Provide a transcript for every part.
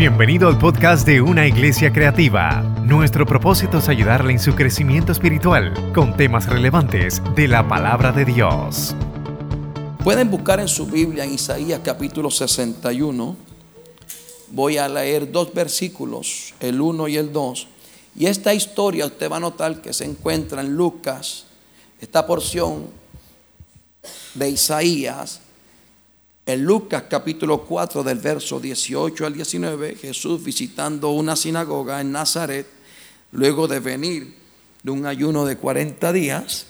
Bienvenido al podcast de Una Iglesia Creativa. Nuestro propósito es ayudarle en su crecimiento espiritual con temas relevantes de la palabra de Dios. Pueden buscar en su Biblia en Isaías capítulo 61. Voy a leer dos versículos, el 1 y el 2. Y esta historia usted va a notar que se encuentra en Lucas, esta porción de Isaías en Lucas capítulo 4 del verso 18 al 19, Jesús visitando una sinagoga en Nazaret, luego de venir de un ayuno de 40 días,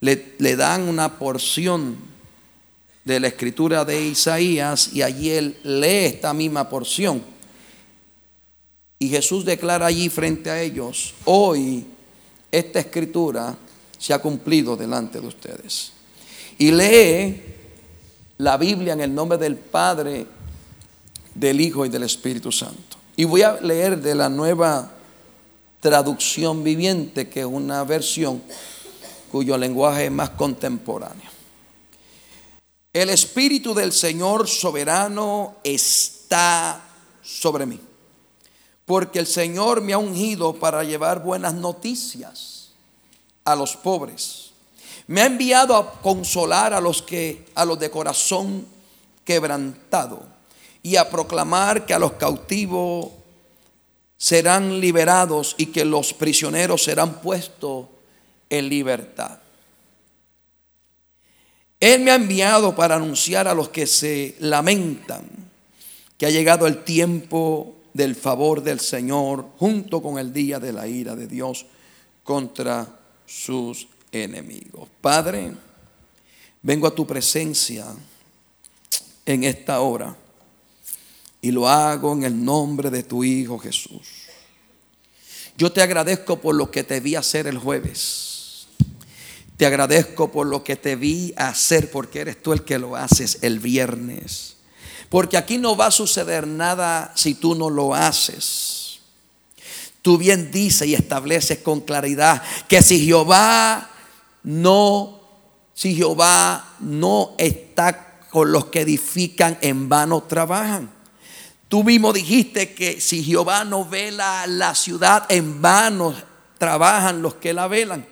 le, le dan una porción de la escritura de Isaías y allí él lee esta misma porción. Y Jesús declara allí frente a ellos, hoy esta escritura se ha cumplido delante de ustedes. Y lee la Biblia en el nombre del Padre, del Hijo y del Espíritu Santo. Y voy a leer de la nueva traducción viviente, que es una versión cuyo lenguaje es más contemporáneo. El Espíritu del Señor soberano está sobre mí, porque el Señor me ha ungido para llevar buenas noticias a los pobres me ha enviado a consolar a los que a los de corazón quebrantado y a proclamar que a los cautivos serán liberados y que los prisioneros serán puestos en libertad. Él me ha enviado para anunciar a los que se lamentan que ha llegado el tiempo del favor del Señor junto con el día de la ira de Dios contra sus enemigos. Padre, vengo a tu presencia en esta hora y lo hago en el nombre de tu Hijo Jesús. Yo te agradezco por lo que te vi hacer el jueves. Te agradezco por lo que te vi hacer porque eres tú el que lo haces el viernes. Porque aquí no va a suceder nada si tú no lo haces. Tú bien dices y estableces con claridad que si Jehová no, si Jehová no está con los que edifican, en vano trabajan. Tú mismo dijiste que si Jehová no vela la ciudad, en vano trabajan los que la velan.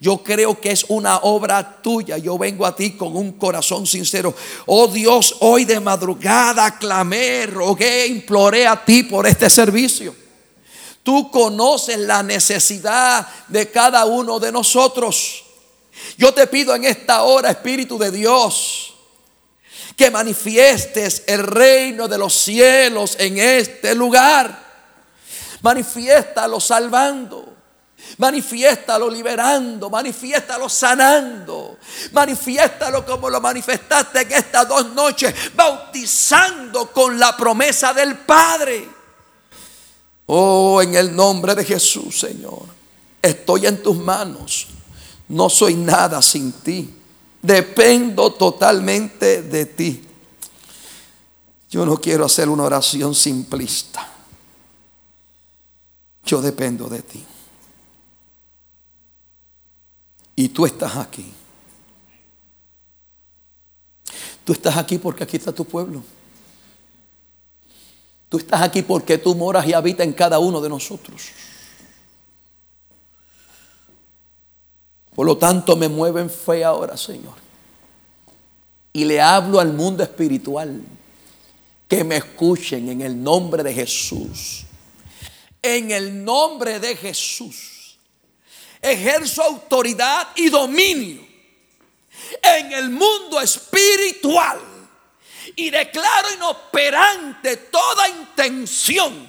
Yo creo que es una obra tuya. Yo vengo a ti con un corazón sincero. Oh Dios, hoy de madrugada clamé, rogué, imploré a ti por este servicio. Tú conoces la necesidad de cada uno de nosotros. Yo te pido en esta hora, Espíritu de Dios, que manifiestes el reino de los cielos en este lugar. Manifiéstalo salvando. Manifiéstalo liberando, manifiéstalo sanando, manifiéstalo como lo manifestaste en estas dos noches, bautizando con la promesa del Padre. Oh, en el nombre de Jesús, Señor, estoy en tus manos. No soy nada sin ti. Dependo totalmente de ti. Yo no quiero hacer una oración simplista. Yo dependo de ti. Y tú estás aquí. Tú estás aquí porque aquí está tu pueblo. Tú estás aquí porque tú moras y habitas en cada uno de nosotros. Por lo tanto, me mueve en fe ahora, Señor. Y le hablo al mundo espiritual que me escuchen en el nombre de Jesús. En el nombre de Jesús. Ejerzo autoridad y dominio en el mundo espiritual y declaro inoperante toda intención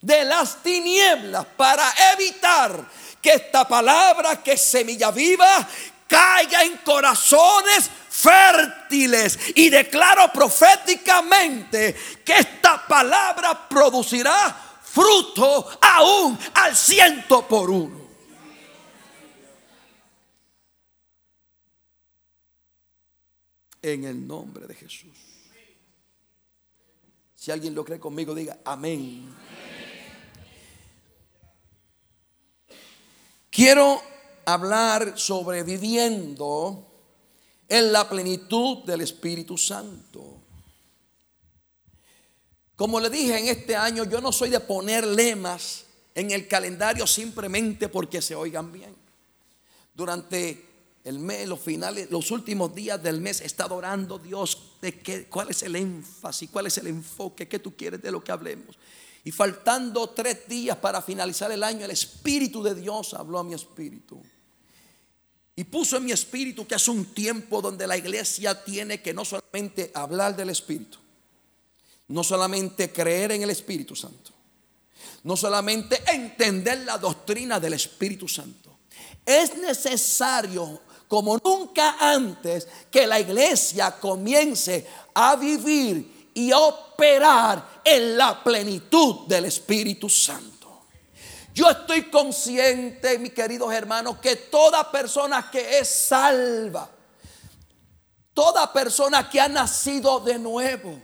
de las tinieblas para evitar que esta palabra que semilla viva caiga en corazones fértiles y declaro proféticamente que esta palabra producirá fruto aún al ciento por uno. En el nombre de Jesús. Si alguien lo cree conmigo, diga amén. Quiero hablar sobre viviendo en la plenitud del Espíritu Santo. Como le dije en este año, yo no soy de poner lemas en el calendario simplemente porque se oigan bien. Durante el mes, los finales, los últimos días del mes he estado orando Dios de qué, cuál es el énfasis, cuál es el enfoque, qué tú quieres de lo que hablemos. Y faltando tres días para finalizar el año, el Espíritu de Dios habló a mi espíritu. Y puso en mi espíritu que es un tiempo donde la iglesia tiene que no solamente hablar del Espíritu, no solamente creer en el Espíritu Santo, no solamente entender la doctrina del Espíritu Santo. Es necesario, como nunca antes, que la iglesia comience a vivir y a operar en la plenitud del Espíritu Santo. Yo estoy consciente, mis queridos hermanos, que toda persona que es salva, toda persona que ha nacido de nuevo,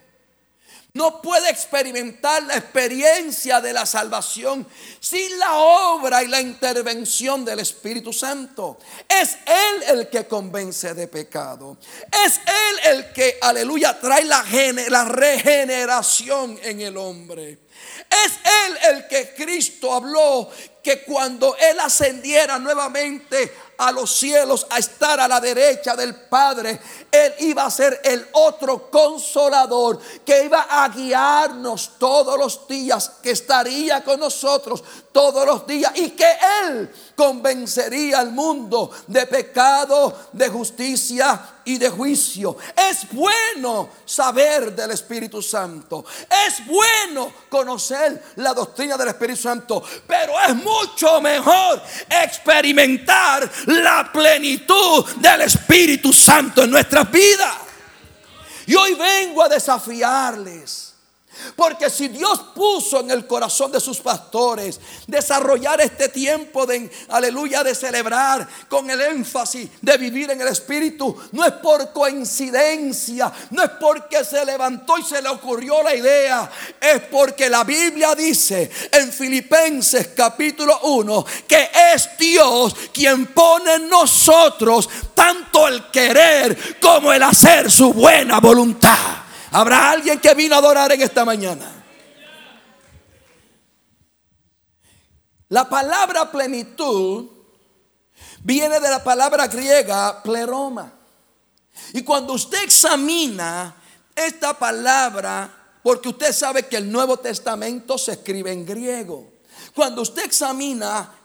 no puede experimentar la experiencia de la salvación sin la obra y la intervención del Espíritu Santo. Es Él el que convence de pecado. Es Él el que, aleluya, trae la, regeneración en el hombre. Es Él el que Cristo habló que cuando Él ascendiera nuevamente a los cielos a estar a la derecha del Padre, Él iba a ser el otro consolador que iba a guiarnos todos los días, que estaría con nosotros todos los días y que Él convencería al mundo de pecado, de justicia y de juicio. Es bueno saber del Espíritu Santo. Es bueno conocer la doctrina del Espíritu Santo. Pero es mucho mejor experimentar la plenitud del Espíritu Santo en nuestras vidas. Y hoy vengo a desafiarles porque si Dios puso en el corazón de sus pastores desarrollar este tiempo de, aleluya, de celebrar con el énfasis de vivir en el Espíritu, no es por coincidencia, no es porque se levantó y se le ocurrió la idea, es porque la Biblia dice en Filipenses capítulo 1 que es Dios quien pone en nosotros tanto el querer como el hacer su buena voluntad. Habrá alguien que vino a adorar en esta mañana. La palabra plenitud viene de la palabra griega pleroma. Y cuando usted examina esta palabra, porque usted sabe que el Nuevo Testamento se escribe en griego, cuando usted examina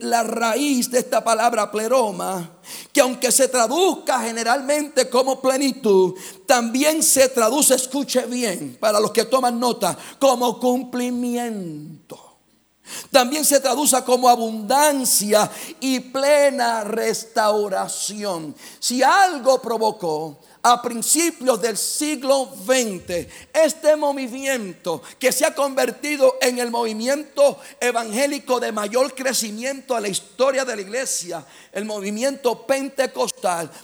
la raíz de esta palabra pleroma, que aunque se traduzca generalmente como plenitud, también se traduce, escuche bien, para los que toman nota, como cumplimiento. También se traduce como abundancia y plena restauración. Si algo provocó a principios del siglo XX, este movimiento que se ha convertido en el movimiento evangélico de mayor crecimiento a la historia de la iglesia, el movimiento pentecostal,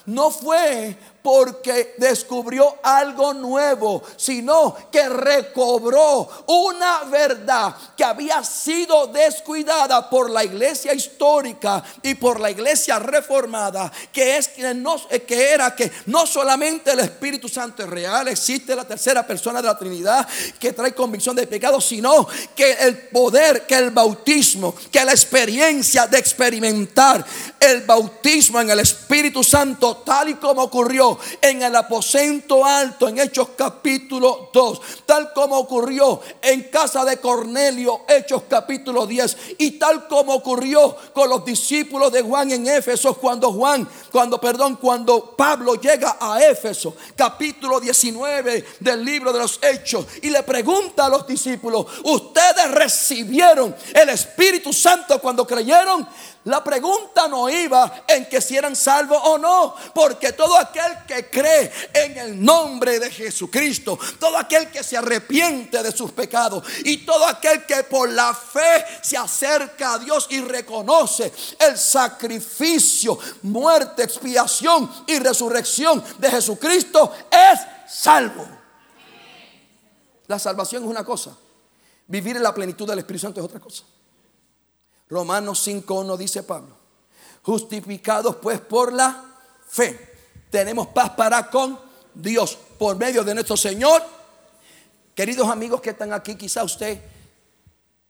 no fue porque descubrió algo nuevo, sino que recobró una verdad que había sido descuidada por la iglesia histórica y por la iglesia reformada, que es que, no, que era que no solamente el Espíritu Santo es real, existe la tercera persona de la Trinidad que trae convicción de pecado, sino que el poder, que el bautismo, que la experiencia de experimentar el bautismo en el Espíritu Santo, tal y como ocurrió en el aposento alto en Hechos capítulo 2, tal como ocurrió en casa de Cornelio, Hechos capítulo 10, y tal como ocurrió con los discípulos de Juan en Éfeso, cuando Juan, cuando, perdón, cuando Pablo llega a Éfeso, capítulo 19 del libro de los Hechos, y le pregunta a los discípulos, ¿ustedes recibieron el Espíritu Santo cuando creyeron? La pregunta no iba en que si eran salvos o no, porque todo aquel que cree en el nombre de Jesucristo, todo aquel que se arrepiente de sus pecados y todo aquel que por la fe se acerca a Dios y reconoce el sacrificio, muerte, expiación y resurrección de Jesucristo, es salvo. La salvación es una cosa, vivir en la plenitud del Espíritu Santo es otra cosa. Romanos 5.1 dice Pablo, justificados pues por la fe, tenemos paz para con Dios por medio de nuestro Señor Queridos amigos que están aquí, quizá usted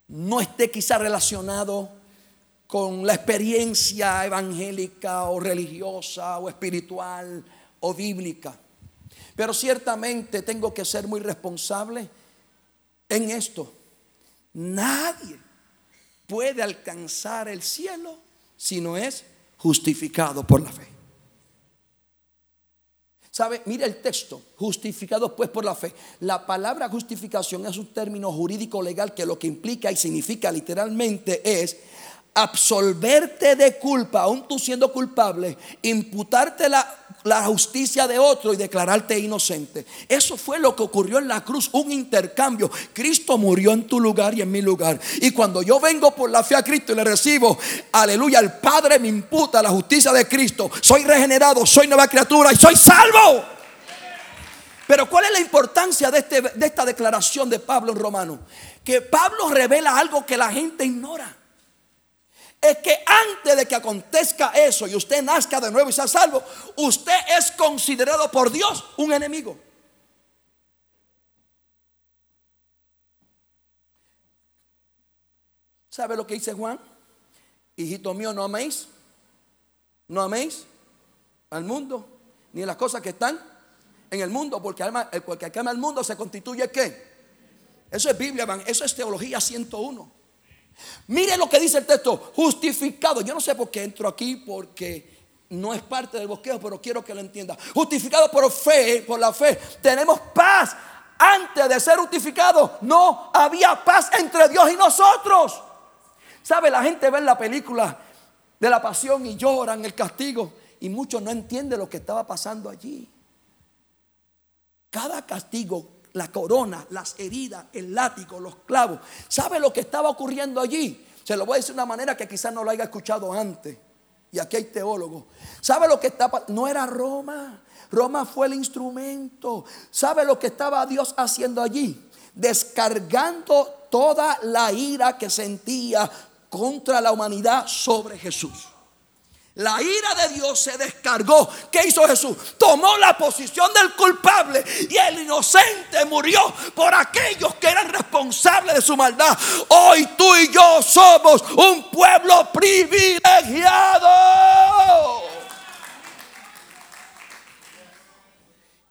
no esté quizá relacionado con la experiencia evangélica o religiosa o espiritual o bíblica. Pero ciertamente tengo que ser muy responsable en esto. Nadie puede alcanzar el cielo si no es justificado por la fe. ¿Sabe? Mira el texto, justificados pues por la fe. La palabra justificación es un término jurídico legal que lo que implica y significa literalmente es absolverte de culpa, aún tú siendo culpable, imputarte la, la, justicia de otro y declararte inocente. Eso fue lo que ocurrió en la cruz, un intercambio. Cristo murió en tu lugar y en mi lugar. Y cuando yo vengo por la fe a Cristo y le recibo, aleluya, el Padre me imputa la justicia de Cristo. Soy regenerado, soy nueva criatura y soy salvo. Pero ¿cuál es la importancia de, este, de esta declaración de Pablo en Romano? Que Pablo revela algo que la gente ignora es que antes de que acontezca eso y usted nazca de nuevo y sea salvo, usted es considerado por Dios un enemigo. ¿Sabe lo que dice Juan? Hijito mío, no améis, no améis al mundo, ni las cosas que están en el mundo, porque el que ama al mundo se constituye qué? Eso es Biblia, eso es teología 101. Mire lo que dice el texto, justificado. Yo no sé por qué entro aquí porque no es parte del bosqueo, pero quiero que lo entienda. Justificado por fe, por la fe, tenemos paz. Antes de ser justificado, no había paz entre Dios y nosotros. ¿Sabe? La gente ve la película de la pasión y lloran el castigo y muchos no entienden lo que estaba pasando allí. Cada castigo la corona, las heridas, el látigo, los clavos. ¿Sabe lo que estaba ocurriendo allí? Se lo voy a decir de una manera que quizás no lo haya escuchado antes. Y aquí hay teólogos. ¿Sabe lo que estaba? No era Roma. Roma fue el instrumento. ¿Sabe lo que estaba Dios haciendo allí? Descargando toda la ira que sentía contra la humanidad sobre Jesús. La ira de Dios se descargó. ¿Qué hizo Jesús? Tomó la posición del culpable y el inocente murió por aquellos que eran responsables de su maldad. Hoy tú y yo somos un pueblo privilegiado.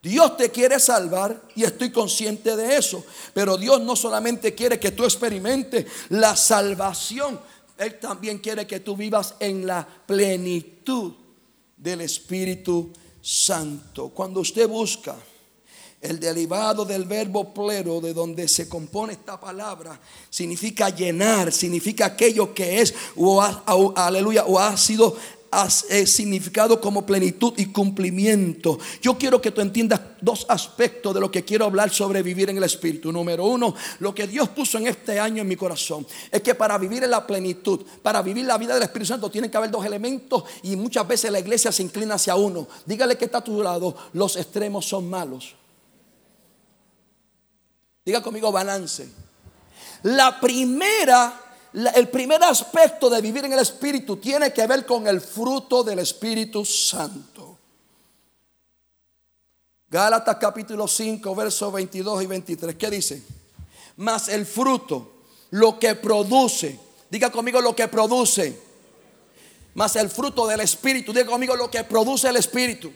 Dios te quiere salvar y estoy consciente de eso. Pero Dios no solamente quiere que tú experimentes la salvación él también quiere que tú vivas en la plenitud del Espíritu Santo. Cuando usted busca el derivado del verbo plero, de donde se compone esta palabra, significa llenar, significa aquello que es, o aleluya, o ha sido significado como plenitud y cumplimiento. Yo quiero que tú entiendas dos aspectos de lo que quiero hablar sobre vivir en el Espíritu. Número uno, lo que Dios puso en este año en mi corazón es que para vivir en la plenitud, para vivir la vida del Espíritu Santo, tienen que haber dos elementos y muchas veces la iglesia se inclina hacia uno. Dígale que está a tu lado, los extremos son malos. Diga conmigo balance. La primera el primer aspecto de vivir en el Espíritu tiene que ver con el fruto del Espíritu Santo. Gálatas capítulo 5, versos 22 y 23. ¿Qué dice? Mas el fruto, lo que produce, diga conmigo lo que produce. Más el fruto del Espíritu, diga conmigo lo que produce el Espíritu.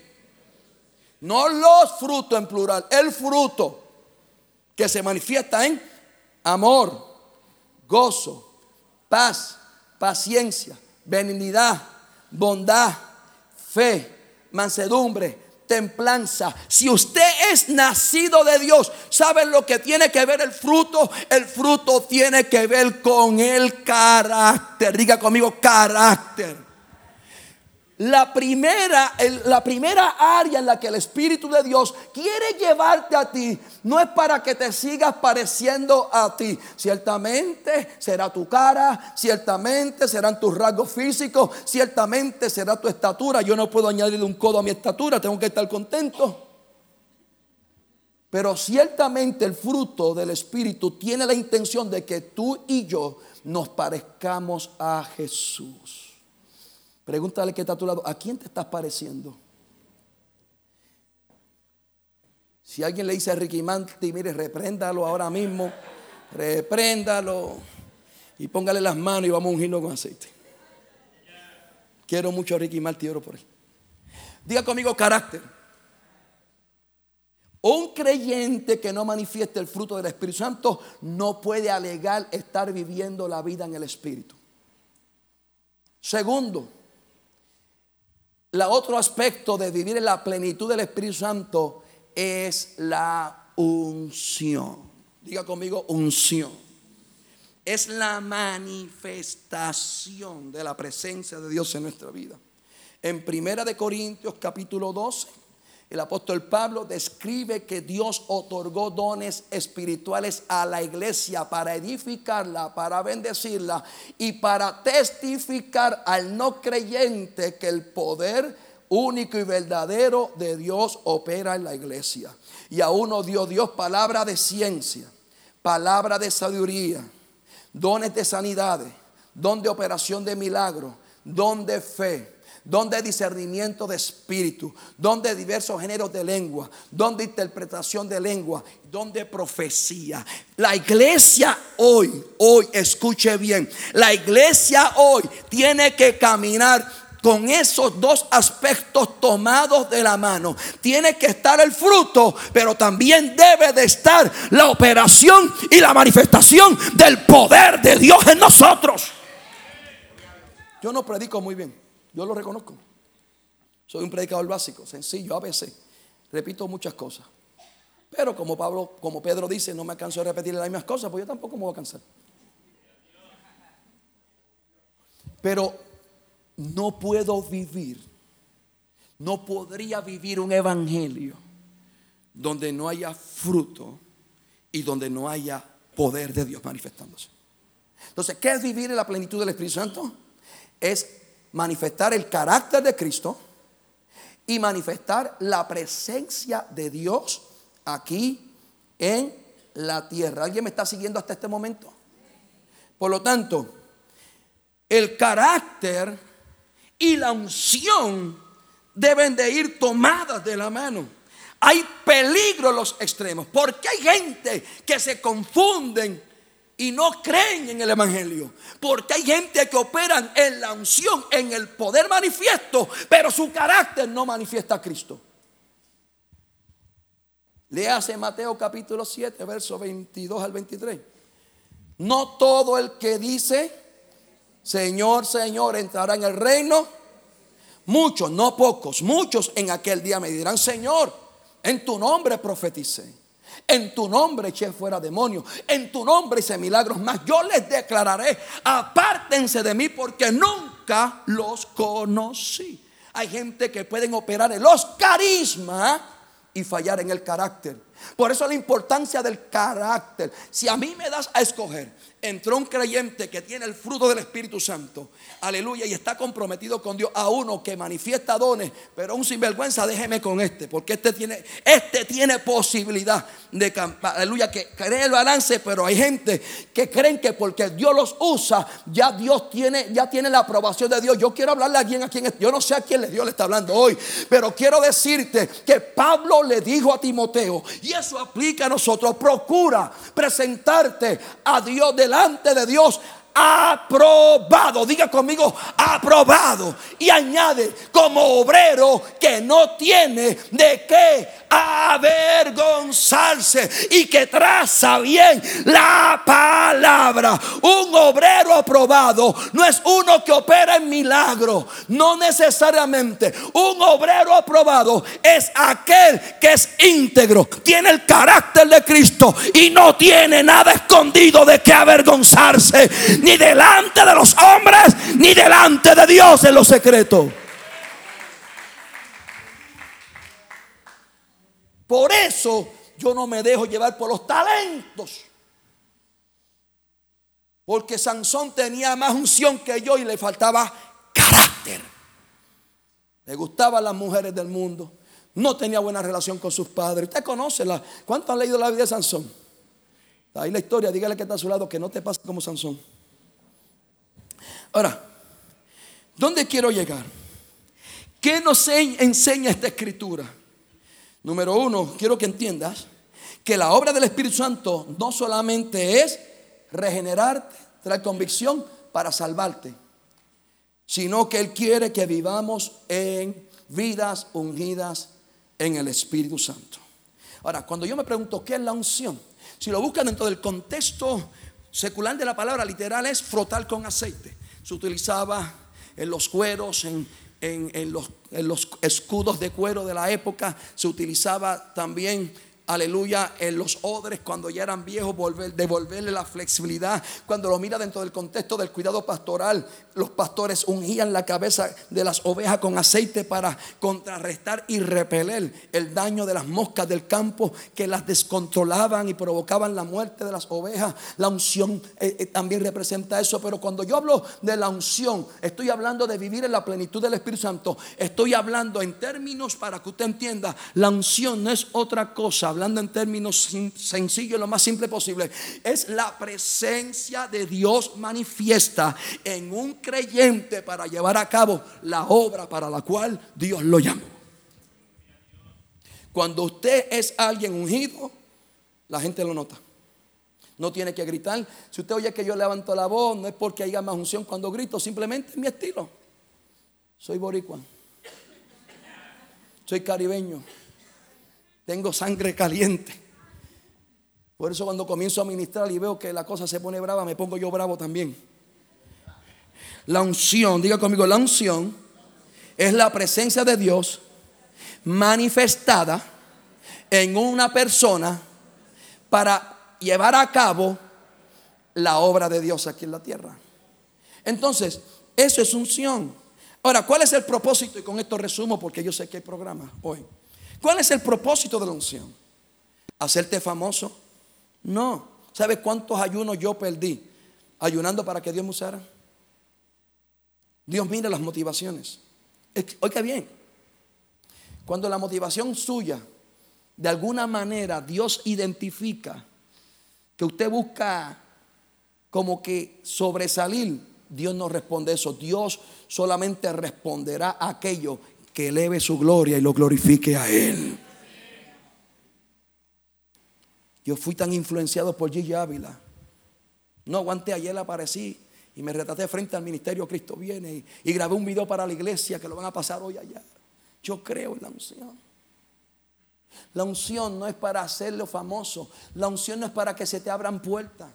No los frutos en plural, el fruto que se manifiesta en amor, gozo, paz, paciencia, benignidad, bondad, fe, mansedumbre, templanza. Si usted es nacido de Dios, ¿sabe lo que tiene que ver el fruto? El fruto tiene que ver con el carácter. Diga conmigo, carácter. La primera, la primera área en la que el Espíritu de Dios quiere llevarte a ti no es para que te sigas pareciendo a ti. Ciertamente será tu cara, ciertamente serán tus rasgos físicos, ciertamente será tu estatura. Yo no puedo añadir un codo a mi estatura, tengo que estar contento. Pero ciertamente el fruto del Espíritu tiene la intención de que tú y yo nos parezcamos a Jesús. Pregúntale que está a tu lado, ¿a quién te estás pareciendo? Si alguien le dice a Ricky Manti, mire, repréndalo ahora mismo, repréndalo y póngale las manos y vamos a ungirlo con aceite. Quiero mucho a Ricky Martin, oro por él. Diga conmigo carácter. Un creyente que no manifieste el fruto del Espíritu Santo no puede alegar estar viviendo la vida en el Espíritu. Segundo, la otro aspecto de vivir en la plenitud del Espíritu Santo es la unción. Diga conmigo unción. Es la manifestación de la presencia de Dios en nuestra vida. En Primera de Corintios capítulo 12 el apóstol Pablo describe que Dios otorgó dones espirituales a la iglesia para edificarla, para bendecirla y para testificar al no creyente que el poder único y verdadero de Dios opera en la iglesia. Y a uno dio Dios palabra de ciencia, palabra de sabiduría, dones de sanidades, don de operación de milagros, don de fe donde discernimiento de espíritu, donde diversos géneros de lengua, donde interpretación de lengua, donde profecía. La iglesia hoy, hoy, escuche bien, la iglesia hoy tiene que caminar con esos dos aspectos tomados de la mano. Tiene que estar el fruto, pero también debe de estar la operación y la manifestación del poder de Dios en nosotros. Yo no predico muy bien. Yo lo reconozco. Soy un predicador básico, sencillo, a veces. Repito muchas cosas. Pero como Pablo, como Pedro dice, no me canso de repetir las mismas cosas, pues yo tampoco me voy a cansar. Pero no puedo vivir, no podría vivir un evangelio donde no haya fruto y donde no haya poder de Dios manifestándose. Entonces, ¿qué es vivir en la plenitud del Espíritu Santo? Es manifestar el carácter de Cristo y manifestar la presencia de Dios aquí en la tierra. ¿Alguien me está siguiendo hasta este momento? Por lo tanto, el carácter y la unción deben de ir tomadas de la mano. Hay peligro en los extremos, porque hay gente que se confunden y no creen en el Evangelio. Porque hay gente que operan en la unción, en el poder manifiesto, pero su carácter no manifiesta a Cristo. Léase Mateo capítulo 7, versos 22 al 23. No todo el que dice, Señor, Señor, entrará en el reino. Muchos, no pocos, muchos en aquel día me dirán, Señor, en tu nombre profeticé en tu nombre eché fuera demonios. En tu nombre hice milagros más. Yo les declararé, apártense de mí porque nunca los conocí. Hay gente que pueden operar en los carismas y fallar en el carácter. Por eso la importancia del carácter. Si a mí me das a escoger entró un creyente que tiene el fruto del Espíritu Santo, aleluya, y está comprometido con Dios, a uno que manifiesta dones, pero un sinvergüenza, déjeme con este, porque este tiene, este tiene posibilidad de, aleluya, que cree el balance, pero hay gente que creen que porque Dios los usa, ya Dios tiene, ya tiene la aprobación de Dios. Yo quiero hablarle a alguien a quien, yo no sé a quién Dios le está hablando hoy, pero quiero decirte que Pablo le dijo a Timoteo, y eso aplica a nosotros, procura presentarte a Dios de delante de Dios aprobado. Diga conmigo, aprobado. Y añade, como obrero que no tiene de qué avergonzarse y que traza bien la palabra. Un obrero aprobado no es uno que opera en milagro, no necesariamente. Un obrero aprobado es aquel que es íntegro, tiene el carácter de Cristo y no tiene nada escondido de que avergonzarse, ni delante de los hombres, ni delante de Dios en lo secreto. Por eso yo no me dejo llevar por los talentos. Porque Sansón tenía más unción que yo y le faltaba carácter. Le gustaban las mujeres del mundo. No tenía buena relación con sus padres. Usted conoce la. ¿Cuánto han leído la vida de Sansón? Ahí la historia, dígale que está a su lado que no te pase como Sansón. Ahora, ¿dónde quiero llegar? ¿Qué nos enseña esta escritura? Número uno, quiero que entiendas que la obra del Espíritu Santo no solamente es regenerarte, traer convicción para salvarte, sino que Él quiere que vivamos en vidas ungidas en el Espíritu Santo. Ahora, cuando yo me pregunto qué es la unción, si lo buscan dentro del contexto secular de la palabra literal es frotar con aceite. Se utilizaba en los cueros, en, en, los, en los escudos de cuero de la época, se utilizaba también aleluya, en los odres cuando ya eran viejos, volver, devolverle la flexibilidad. Cuando lo mira dentro del contexto del cuidado pastoral, los pastores ungían la cabeza de las ovejas con aceite para contrarrestar y repeler el daño de las moscas del campo que las descontrolaban y provocaban la muerte de las ovejas. La unción eh, eh, también representa eso, pero cuando yo hablo de la unción, estoy hablando de vivir en la plenitud del Espíritu Santo. Estoy hablando en términos para que usted entienda, la unción no es otra cosa hablando en términos sencillos, lo más simple posible, es la presencia de Dios manifiesta en un creyente para llevar a cabo la obra para la cual Dios lo llamó. Cuando usted es alguien ungido, la gente lo nota. No tiene que gritar. Si usted oye que yo levanto la voz, no es porque haya más unción cuando grito, simplemente es mi estilo. Soy boricua. Soy caribeño. Tengo sangre caliente. Por eso cuando comienzo a ministrar y veo que la cosa se pone brava, me pongo yo bravo también. La unción, diga conmigo, la unción es la presencia de Dios manifestada en una persona para llevar a cabo la obra de Dios aquí en la tierra. Entonces, eso es unción. Ahora, ¿cuál es el propósito? Y con esto resumo porque yo sé que hay programa hoy. ¿Cuál es el propósito de la unción? ¿Hacerte famoso? No. ¿Sabes cuántos ayunos yo perdí ayunando para que Dios me usara? Dios mira las motivaciones. Oiga bien, cuando la motivación suya, de alguna manera Dios identifica que usted busca como que sobresalir, Dios no responde eso. Dios solamente responderá a aquello que eleve su gloria y lo glorifique a Él. Yo fui tan influenciado por Gigi Ávila. No aguanté, ayer aparecí y me retraté frente al ministerio Cristo viene y, grabé un video para la iglesia que lo van a pasar hoy allá. Yo creo en la unción. La unción no es para hacerlo famoso. La unción no es para que se te abran puertas.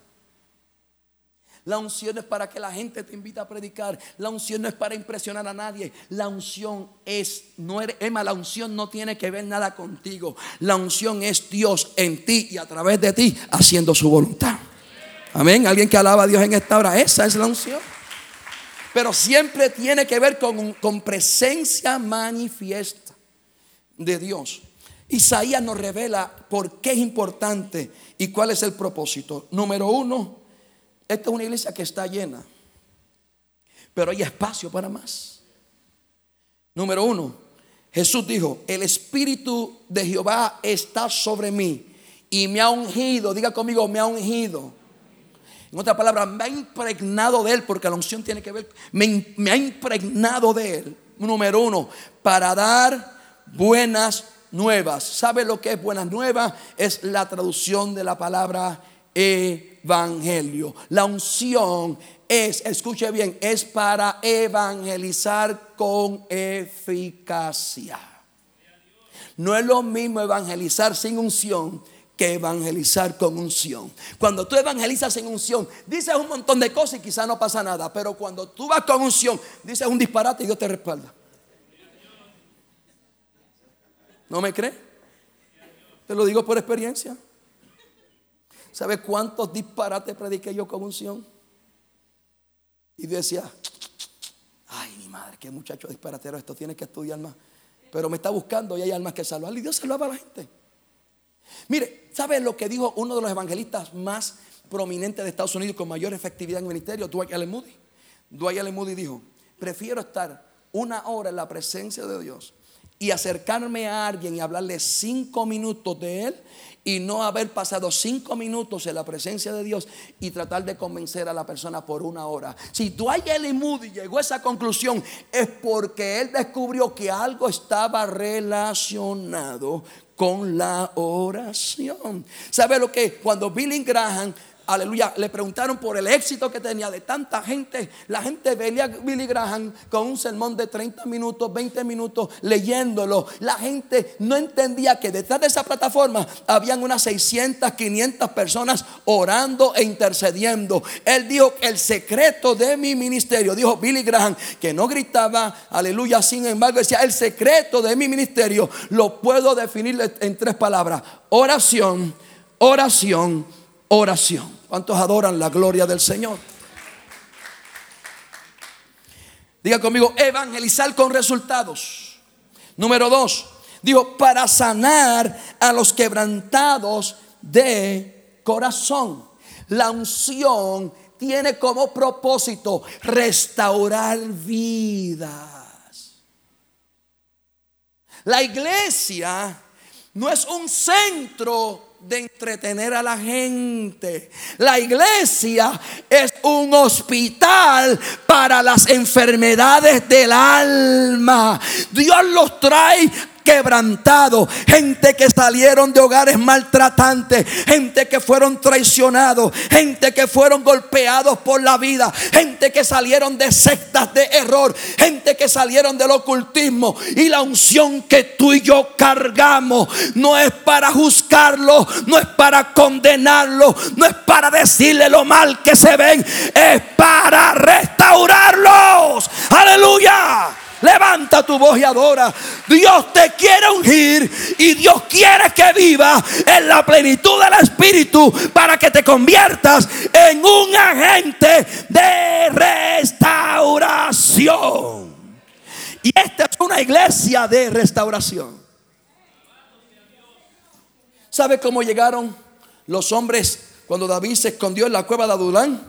La unción es para que la gente te invite a predicar. La unción no es para impresionar a nadie. La unción es, no eres, Emma, la unción no tiene que ver nada contigo. La unción es Dios en ti y a través de ti haciendo su voluntad. Amén. Alguien que alaba a Dios en esta hora. Esa es la unción. Pero siempre tiene que ver con, con presencia manifiesta de Dios. Isaías nos revela por qué es importante y cuál es el propósito. Número uno, esta es una iglesia que está llena, pero hay espacio para más. Número uno, Jesús dijo, el Espíritu de Jehová está sobre mí y me ha ungido, diga conmigo, me ha ungido. En otras palabras, me ha impregnado de él, porque la unción tiene que ver, me, me ha impregnado de él. Número uno, para dar buenas nuevas. ¿Sabe lo que es buenas nuevas? Es la traducción de la palabra evangelio. La unción es, escuche bien, es para evangelizar con eficacia. No es lo mismo evangelizar sin unción que evangelizar con unción. Cuando tú evangelizas sin unción, dices un montón de cosas y quizás no pasa nada, pero cuando tú vas con unción, dices un disparate y Dios te respalda. ¿No me cree? Te lo digo por experiencia. ¿Sabe cuántos disparates prediqué yo con unción? Y decía, ay, mi madre, qué muchacho disparatero esto, tiene que estudiar más. Pero me está buscando y hay almas que salvar. Y Dios salvaba a la gente. Mire, ¿sabe lo que dijo uno de los evangelistas más prominentes de Estados Unidos con mayor efectividad en el ministerio? Dwight L. Moody. Dwight L. Moody dijo, prefiero estar una hora en la presencia de Dios y acercarme a alguien y hablarle cinco minutos de él y no haber pasado cinco minutos en la presencia de Dios y tratar de convencer a la persona por una hora. Si Dwight L. Moody llegó a esa conclusión es porque él descubrió que algo estaba relacionado con la oración. ¿Sabe lo que? Cuando Billy Graham aleluya, le preguntaron por el éxito que tenía de tanta gente. La gente veía a Billy Graham con un sermón de 30 minutos, 20 minutos leyéndolo. La gente no entendía que detrás de esa plataforma habían unas 600, 500 personas orando e intercediendo. Él dijo el secreto de mi ministerio, dijo Billy Graham, que no gritaba, aleluya, sin embargo decía, el secreto de mi ministerio lo puedo definir en tres palabras. Oración, oración oración. ¿Cuántos adoran la gloria del Señor? Diga conmigo, evangelizar con resultados. Número dos, dijo, para sanar a los quebrantados de corazón. La unción tiene como propósito restaurar vidas. La iglesia no es un centro de entretener a la gente. La iglesia es un hospital para las enfermedades del alma. Dios los trae quebrantados, gente que salieron de hogares maltratantes, gente que fueron traicionados, gente que fueron golpeados por la vida, gente que salieron de sectas de error, gente que salieron del ocultismo y la unción que tú y yo cargamos no es para juzgarlo, no es para condenarlo, no es para decirle lo mal que se ven, es para restaurarlos. Aleluya. Levanta tu voz y adora. Dios te quiere ungir y Dios quiere que viva en la plenitud del Espíritu para que te conviertas en un agente de restauración. Y esta es una iglesia de restauración. ¿Sabe cómo llegaron los hombres cuando David se escondió en la cueva de Adulán?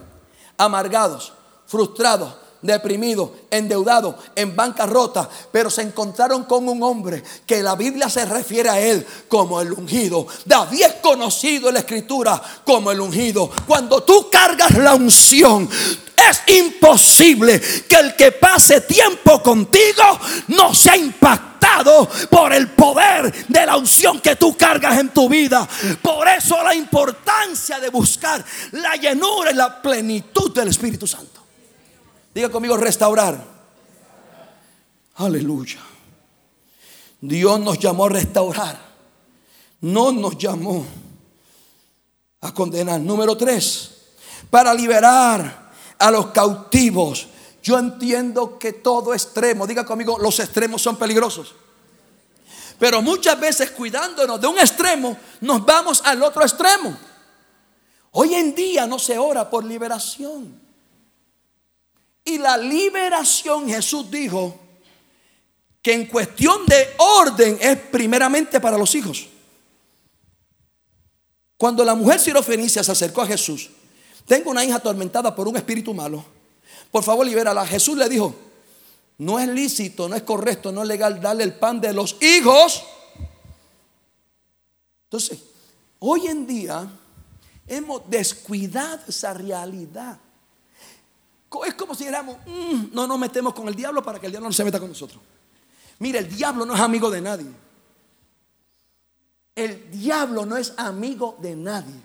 Amargados, frustrados deprimido, endeudado, en bancarrota, pero se encontraron con un hombre que la Biblia se refiere a él como el ungido. David es conocido en la escritura como el ungido. Cuando tú cargas la unción, es imposible que el que pase tiempo contigo no sea impactado por el poder de la unción que tú cargas en tu vida. Por eso la importancia de buscar la llenura y la plenitud del Espíritu Santo. Diga conmigo restaurar. Aleluya. Dios nos llamó a restaurar. No nos llamó a condenar. Número tres, para liberar a los cautivos. Yo entiendo que todo extremo, diga conmigo, los extremos son peligrosos. Pero muchas veces cuidándonos de un extremo, nos vamos al otro extremo. Hoy en día no se ora por liberación. Y la liberación, Jesús dijo que en cuestión de orden es primeramente para los hijos. Cuando la mujer sirofenicia se acercó a Jesús, tengo una hija atormentada por un espíritu malo, por favor libérala. Jesús le dijo, no es lícito, no es correcto, no es legal darle el pan de los hijos. Entonces, hoy en día hemos descuidado esa realidad. Es como si dijéramos, mm, no nos metemos con el diablo para que el diablo no se meta con nosotros. Mira, el diablo no es amigo de nadie. El diablo no es amigo de nadie.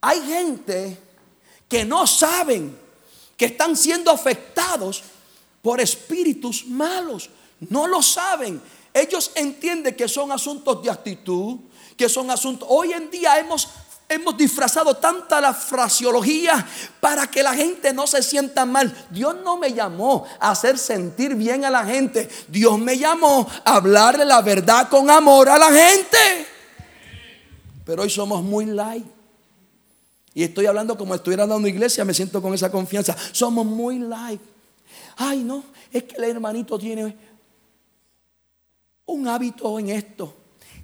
Hay gente que no saben que están siendo afectados por espíritus malos. No lo saben. Ellos entienden que son asuntos de actitud, que son asuntos... Hoy en día hemos hemos disfrazado tanta la fraseología para que la gente no se sienta mal. Dios no me llamó a hacer sentir bien a la gente. Dios me llamó a hablarle la verdad con amor a la gente. Pero hoy somos muy light. Y estoy hablando como estuviera dando iglesia, me siento con esa confianza. Somos muy light. Ay, no, es que el hermanito tiene un hábito en esto.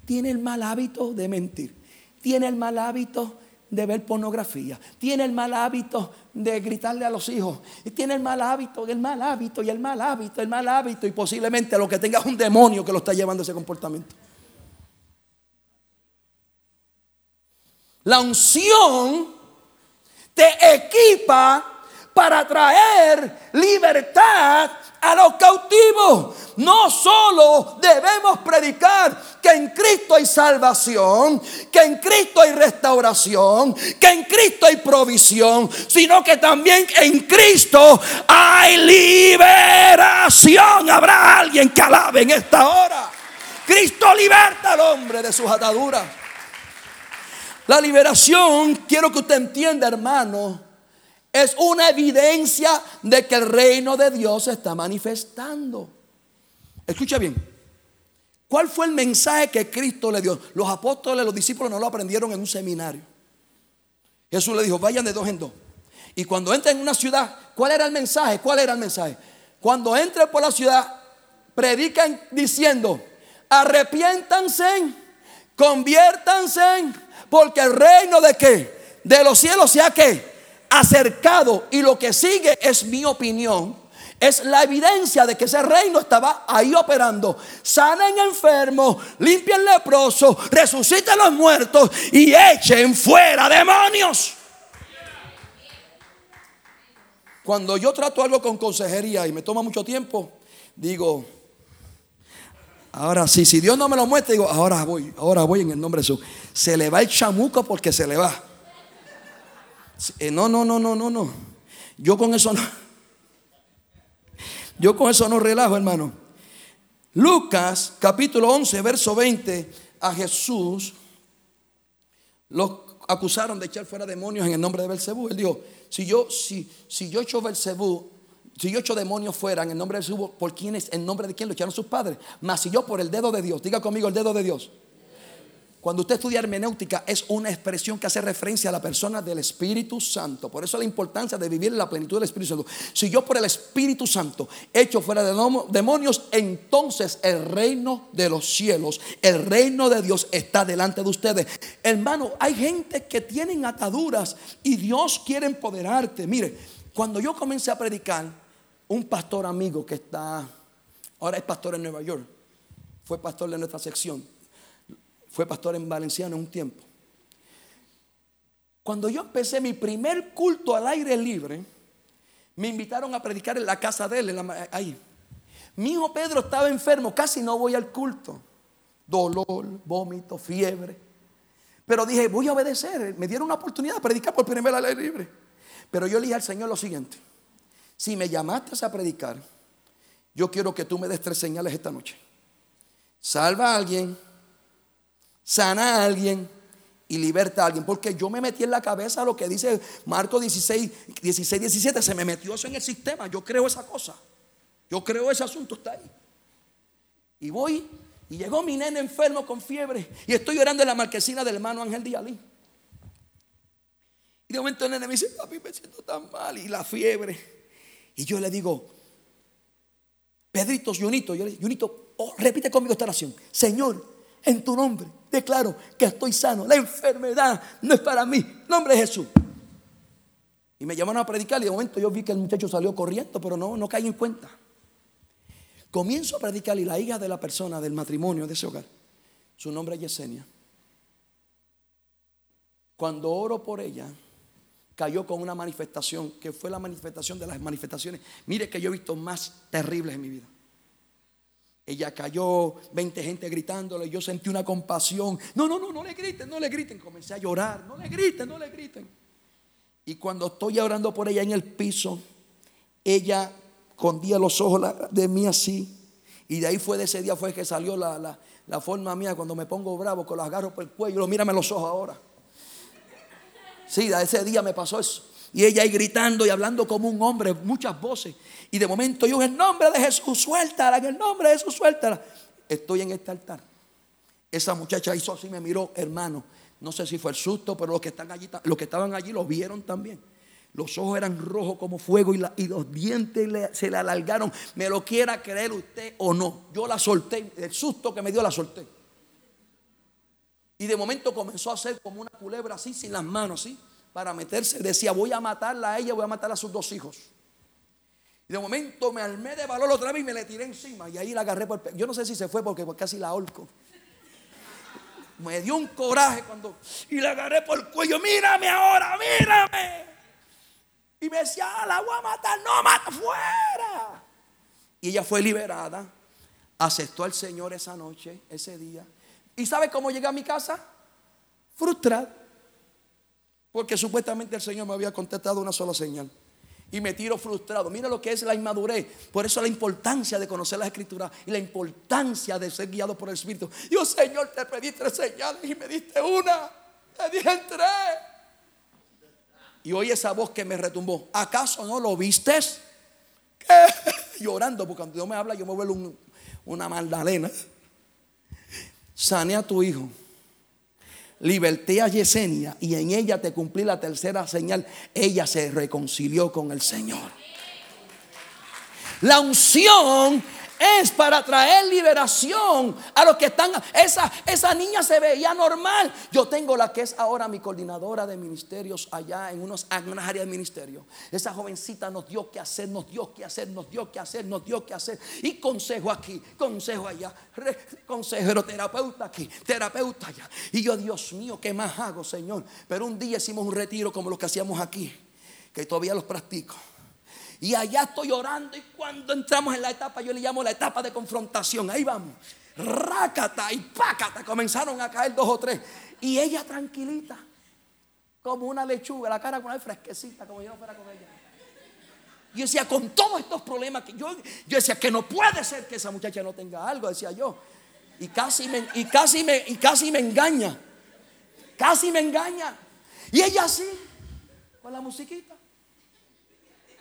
Tiene el mal hábito de mentir tiene el mal hábito de ver pornografía, tiene el mal hábito de gritarle a los hijos, tiene el mal hábito, el mal hábito y el mal hábito, el mal hábito, y posiblemente lo que tenga es un demonio que lo está llevando ese comportamiento. La unción te equipa para traer libertad a los cautivos. No solo debemos predicar que en Cristo hay salvación, que en Cristo hay restauración, que en Cristo hay provisión, sino que también en Cristo hay liberación. Habrá alguien que alabe en esta hora. Cristo liberta al hombre de sus ataduras. La liberación, quiero que usted entienda, hermano, es una evidencia de que el reino de Dios se está manifestando. Escucha bien. ¿Cuál fue el mensaje que Cristo le dio? Los apóstoles, los discípulos no lo aprendieron en un seminario. Jesús le dijo, vayan de dos en dos. Y cuando entren en una ciudad, ¿cuál era el mensaje? ¿Cuál era el mensaje? Cuando entren por la ciudad, predican diciendo, arrepiéntanse, conviértanse, porque el reino de qué? De los cielos se ha que acercado. Y lo que sigue es mi opinión. Es la evidencia de que ese reino estaba ahí operando. Sanen enfermos, limpien leprosos, resuciten los muertos y echen fuera demonios. Cuando yo trato algo con consejería y me toma mucho tiempo, digo, ahora sí, si Dios no me lo muestra, digo, ahora voy, ahora voy en el nombre de Jesús. Se le va el chamuco porque se le va. Eh, no, no, no, no, no, no. Yo con eso no. Yo con eso no relajo, hermano. Lucas capítulo 11, verso 20, a Jesús lo acusaron de echar fuera demonios en el nombre de Belcebú. Él dijo, si yo, si, si yo echo Belcebú, si yo echo demonios fuera en el nombre de Belcebú, ¿por quién es? ¿En nombre de quién lo echaron sus padres? Mas si yo por el dedo de Dios, diga conmigo el dedo de Dios. Cuando usted estudia hermenéutica es una expresión que hace referencia a la persona del Espíritu Santo. Por eso la importancia de vivir en la plenitud del Espíritu Santo. Si yo por el Espíritu Santo echo fuera de demonios, entonces el reino de los cielos, el reino de Dios está delante de ustedes. Hermano, hay gente que tienen ataduras y Dios quiere empoderarte. Mire, cuando yo comencé a predicar, un pastor amigo que está, ahora es pastor en Nueva York, fue pastor de nuestra sección fue pastor en Valenciano un tiempo. Cuando yo empecé mi primer culto al aire libre, me invitaron a predicar en la casa de él, ahí. Mi hijo Pedro estaba enfermo, casi no voy al culto. Dolor, vómito, fiebre. Pero dije, voy a obedecer. Me dieron una oportunidad de predicar por primera al aire libre. Pero yo le dije al Señor lo siguiente. Si me llamaste a predicar, yo quiero que tú me des tres señales esta noche. Salva a alguien, sana a alguien y liberta a alguien. Porque yo me metí en la cabeza lo que dice Marco 16, 16, 17. Se me metió eso en el sistema. Yo creo esa cosa. Yo creo ese asunto está ahí. Y voy y llegó mi nene enfermo con fiebre. Y estoy llorando en la marquesina del hermano Ángel Díaz. Y de momento el nene me dice, papi, me siento tan mal. Y la fiebre. Y yo le digo, Pedrito, Junito, yo le digo, oh, repite conmigo esta oración. Señor, en tu nombre declaro que estoy sano. La enfermedad no es para mí. Nombre de Jesús. Y me llamaron a predicar y de momento yo vi que el muchacho salió corriendo, pero no, no caí en cuenta. Comienzo a predicar y la hija de la persona del matrimonio de ese hogar, su nombre es Yesenia. Cuando oro por ella, cayó con una manifestación que fue la manifestación de las manifestaciones. Mire que yo he visto más terribles en mi vida. Ella cayó, 20 gente gritándole, yo sentí una compasión. No, no, no, no le griten, no le griten. Comencé a llorar, no le griten, no le griten. Y cuando estoy orando por ella en el piso, ella escondía los ojos de mí así. Y de ahí fue de ese día fue que salió la, la, forma mía cuando me pongo bravo, con los agarro por el cuello. Mírame los ojos ahora. Sí, de ese día me pasó eso. Y ella ahí gritando y hablando como un hombre, muchas voces. Y de momento yo en el nombre de Jesús, suéltala, en el nombre de Jesús, suéltala. Estoy en este altar. Esa muchacha hizo así, me miró, hermano. No sé si fue el susto, pero los que, están allí, los que estaban allí lo vieron también. Los ojos eran rojos como fuego y, los dientes se le alargaron. Me lo quiera creer usted o no. Yo la solté. El susto que me dio la solté. Y de momento comenzó a hacer como una culebra así, sin las manos, así para meterse. Decía, voy a matarla a ella, voy a matar a sus dos hijos. Y de momento me armé de valor otra vez y me le tiré encima. Y ahí la agarré por Yo no sé si se fue porque casi la ahorco. Me dio un coraje cuando. Y la agarré por el cuello. Mírame ahora, mírame. Y me decía, ah, la voy a matar, no, mata fuera. Y ella fue liberada, aceptó al Señor esa noche, ese día. ¿Y sabe cómo llegué a mi casa? Frustrada. Porque supuestamente el Señor me había contestado una sola señal. Y me tiro frustrado. Mira lo que es la inmadurez. Por eso la importancia de conocer la escritura y la importancia de ser guiado por el Espíritu. Yo, Señor, te pedí tres señales y me diste una. Te dije tres. Y oí esa voz que me retumbó. ¿Acaso no lo vistes? Llorando, porque cuando Dios me habla, yo me vuelvo una Magdalena. Sane a tu hijo. Liberté a Yesenia y en ella te cumplí la tercera señal. Ella se reconcilió con el Señor. La unción es para traer liberación a los que están. Esa, esa niña se veía normal. Yo tengo la que es ahora mi coordinadora de ministerios allá en, unos, en unas áreas de ministerio. Esa jovencita nos dio que hacer, nos dio que hacer, nos dio que hacer, nos dio que hacer. Y consejo aquí, consejo allá, consejero, terapeuta aquí, terapeuta allá. Y yo, Dios mío, ¿qué más hago, Señor? Pero un día hicimos un retiro como los que hacíamos aquí, que todavía los practico. Y allá estoy orando y cuando entramos en la etapa, yo le llamo la etapa de confrontación. Ahí vamos. Rácata y pácata. Comenzaron a caer dos o tres. Y ella tranquilita, como una lechuga, la cara con una fresquecita, como yo no fuera con ella. Y decía, con todos estos problemas que yo, yo decía que no puede ser que esa muchacha no tenga algo, decía yo. Y casi me, y casi me, y casi me engaña. Casi me engaña. Y ella así, con la musiquita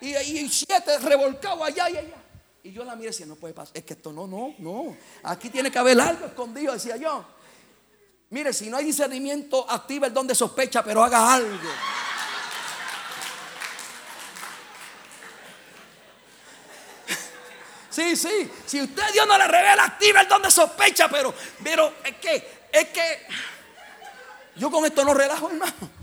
y, siete revolcados allá y allá. Y yo la miré y decía, no puede pasar. Es que esto no, no, no. Aquí tiene que haber algo escondido, decía yo. Mire, si no hay discernimiento, activa el don de sospecha, pero haga algo. Sí, sí. Si usted Dios no le revela, activa el don de sospecha, pero, pero es que, es que yo con esto no relajo, hermano.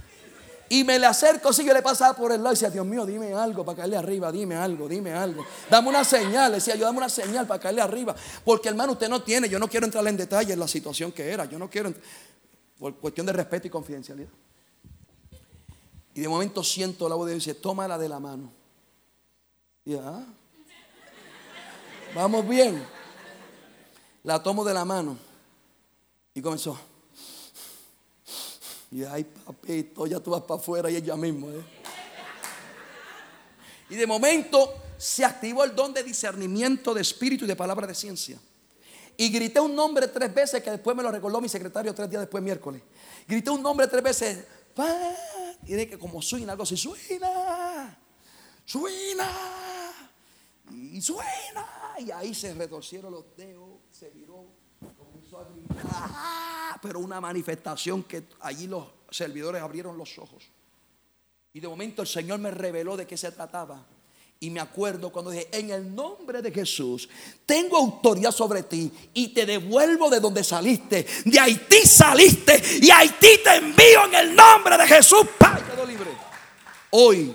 Y me le acerco, si yo le pasaba por el lado y decía, Dios mío, dime algo para caerle arriba, dime algo, dime algo. Dame una señal, decía yo, dame una señal para caerle arriba. Porque hermano, usted no tiene, yo no quiero entrar en detalle en la situación que era, yo no quiero, por cuestión de respeto y confidencialidad. Y de momento siento la voz de Dios y dice, tómala de la mano. Y ah, vamos bien. La tomo de la mano. Y comenzó. Y ay, papito, ya tú vas para afuera y ella mismo. ¿eh? Y de momento se activó el don de discernimiento de espíritu y de palabra de ciencia. Y grité un nombre tres veces que después me lo recordó mi secretario tres días después, miércoles. Grité un nombre tres veces. Y de que como suena, algo así, suena, suena, y suena. Y ahí se retorcieron los dedos, se viró, comenzó a gritar pero una manifestación que allí los servidores abrieron los ojos. Y de momento el Señor me reveló de qué se trataba. Y me acuerdo cuando dije, en el nombre de Jesús, tengo autoridad sobre ti y te devuelvo de donde saliste. De Haití saliste y Haití te envío en el nombre de Jesús. Quedó libre. Hoy,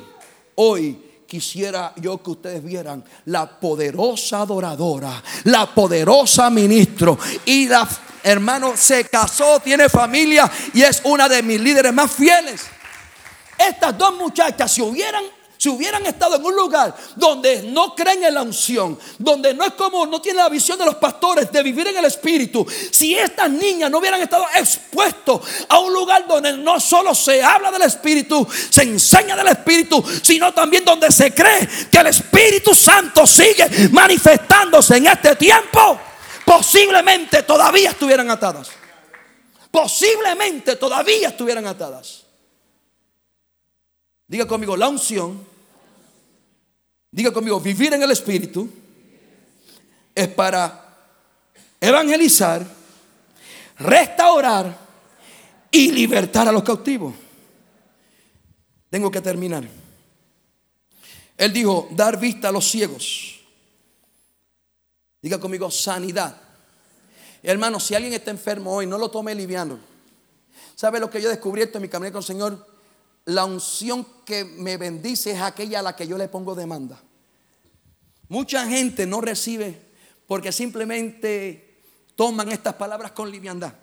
hoy quisiera yo que ustedes vieran la poderosa adoradora, la poderosa ministro y la hermano, se casó, tiene familia y es una de mis líderes más fieles. Estas dos muchachas, si hubieran si hubieran estado en un lugar donde no creen en la unción, donde no es como, no tienen la visión de los pastores de vivir en el Espíritu, si estas niñas no hubieran estado expuestos a un lugar donde no solo se habla del Espíritu, se enseña del Espíritu, sino también donde se cree que el Espíritu Santo sigue manifestándose en este tiempo, posiblemente todavía estuvieran atadas. Posiblemente todavía estuvieran atadas. Diga conmigo, la unción, diga conmigo, vivir en el Espíritu es para evangelizar, restaurar y libertar a los cautivos. Tengo que terminar. Él dijo, dar vista a los ciegos Diga conmigo, sanidad. Hermano, si alguien está enfermo hoy, no lo tome liviano. ¿Sabe lo que yo he descubierto en mi camino con el Señor? La unción que me bendice es aquella a la que yo le pongo demanda. Mucha gente no recibe porque simplemente toman estas palabras con liviandad.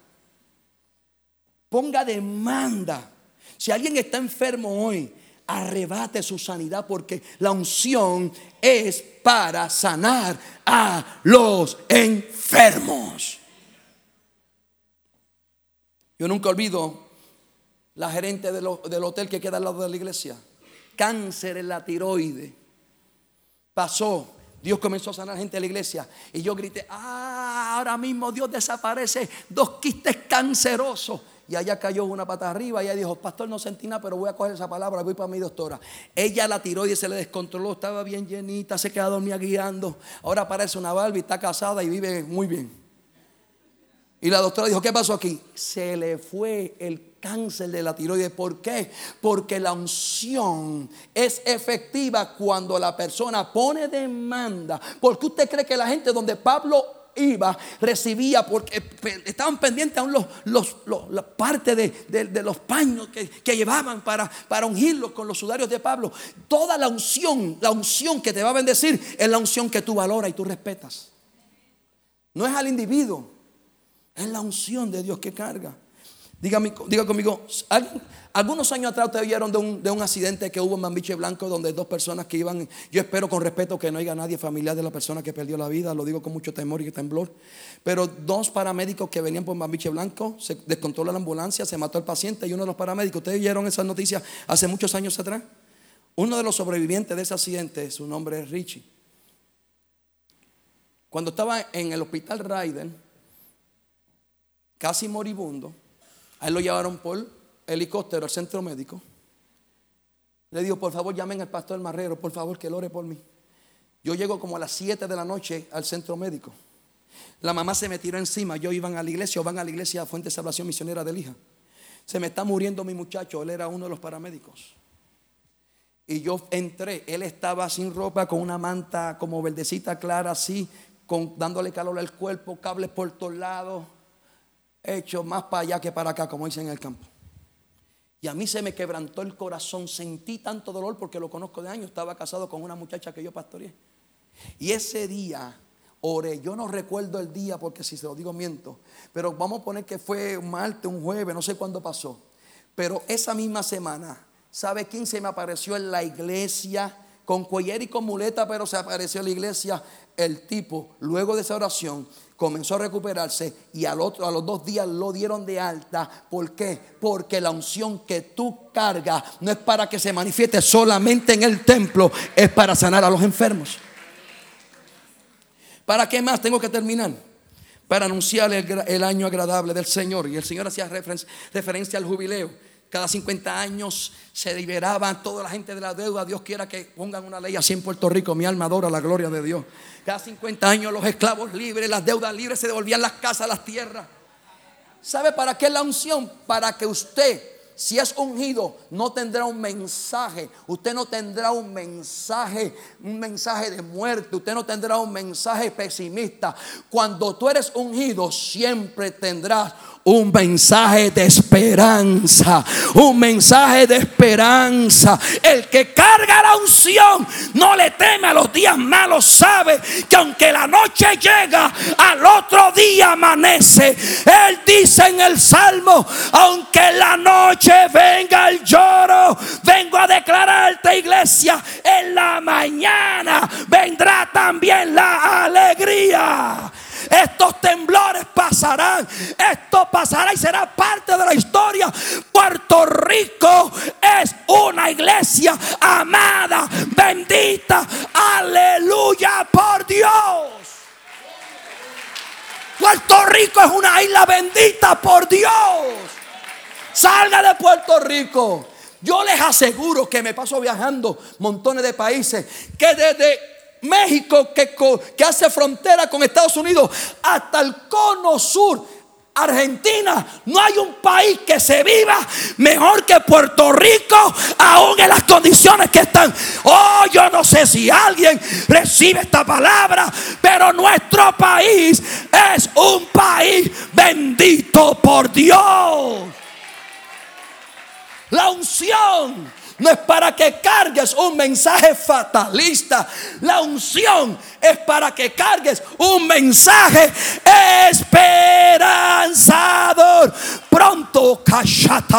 Ponga demanda. Si alguien está enfermo hoy, arrebate su sanidad porque la unción es para sanar a los enfermos. Yo nunca olvido la gerente del, hotel que queda al lado de la iglesia. Cáncer en la tiroide. Pasó. Dios comenzó a sanar gente de la iglesia. Y yo grité, ah, ahora mismo Dios desaparece dos quistes cancerosos. Y allá cayó una pata arriba y ella dijo, pastor, no sentí nada, pero voy a coger esa palabra, voy para mi doctora. Ella la y se le descontroló, estaba bien llenita, se quedó dormida guiando. Ahora parece una Barbie, está casada y vive muy bien. Y la doctora dijo, ¿qué pasó aquí? Se le fue el cáncer de la tiroides. ¿Por qué? Porque la unción es efectiva cuando la persona pone demanda. Porque usted cree que la gente donde Pablo iba, recibía, porque estaban pendientes aún los, los, la parte de, los paños que, llevaban para, para ungirlos con los sudarios de Pablo. Toda la unción, la unción que te va a bendecir es la unción que tú valoras y tú respetas. No es al individuo, es la unción de Dios que carga. Diga, conmigo, algunos años atrás ustedes vieron de un, de un, accidente que hubo en Mambiche Blanco donde dos personas que iban, yo espero con respeto que no haya nadie familiar de la persona que perdió la vida, lo digo con mucho temor y temblor, pero dos paramédicos que venían por Mambiche Blanco, se descontroló la ambulancia, se mató el paciente y uno de los paramédicos, ustedes vieron esas noticias hace muchos años atrás. Uno de los sobrevivientes de ese accidente, su nombre es Richie. Cuando estaba en el hospital Ryder, casi moribundo, a él lo llevaron por helicóptero al centro médico. Le digo, por favor, llamen al pastor Marrero, por favor, que lo ore por mí. Yo llego como a las 7 de la noche al centro médico. La mamá se me tiró encima. Yo iban a la iglesia o van a la iglesia Fuente de Salvación Misionera del Hija. Se me está muriendo mi muchacho. Él era uno de los paramédicos. Y yo entré. Él estaba sin ropa, con una manta como verdecita clara, así, dándole calor al cuerpo, cables por todos lados hecho más para allá que para acá, como dicen en el campo. Y a mí se me quebrantó el corazón, sentí tanto dolor porque lo conozco de años, estaba casado con una muchacha que yo pastoreé. Y ese día oré, yo no recuerdo el día porque si se lo digo miento, pero vamos a poner que fue un martes, un jueves, no sé cuándo pasó. Pero esa misma semana, ¿sabe quién se me apareció en la iglesia? Con cuellera y con muleta, pero se apareció en la iglesia el tipo, luego de esa oración, comenzó a recuperarse y al otro, a los dos días lo dieron de alta. ¿Por qué? Porque la unción que tú cargas no es para que se manifieste solamente en el templo, es para sanar a los enfermos. ¿Para qué más tengo que terminar? Para anunciar el, año agradable del Señor. Y el Señor hacía referencia al jubileo. Cada 50 años se liberaban toda la gente de la deuda. Dios quiera que pongan una ley así en Puerto Rico. Mi alma adora la gloria de Dios. Cada 50 años los esclavos libres, las deudas libres se devolvían las casas, las tierras. ¿Sabe para qué la unción? Para que usted si es ungido, no tendrá un mensaje. Usted no tendrá un mensaje, un mensaje de muerte. Usted no tendrá un mensaje pesimista. Cuando tú eres ungido, siempre tendrás un mensaje de esperanza, un mensaje de esperanza. El que carga la unción no le teme a los días malos, sabe que aunque la noche llega, al otro día amanece. Él dice en el Salmo, aunque la noche venga el lloro, vengo a declararte iglesia, en la mañana vendrá también la alegría. Estos temblores pasarán. Esto pasará y será parte de la historia. Puerto Rico es una iglesia amada, bendita. Aleluya por Dios. Puerto Rico es una isla bendita por Dios. Salga de Puerto Rico. Yo les aseguro que me paso viajando montones de países que desde México que, hace frontera con Estados Unidos, hasta el cono sur. Argentina, no hay un país que se viva mejor que Puerto Rico, aún en las condiciones que están. Oh, yo no sé si alguien recibe esta palabra, pero nuestro país es un país bendito por Dios. La unción no es para que cargues un mensaje fatalista. La unción es para que cargues un mensaje esperanzador. pronto,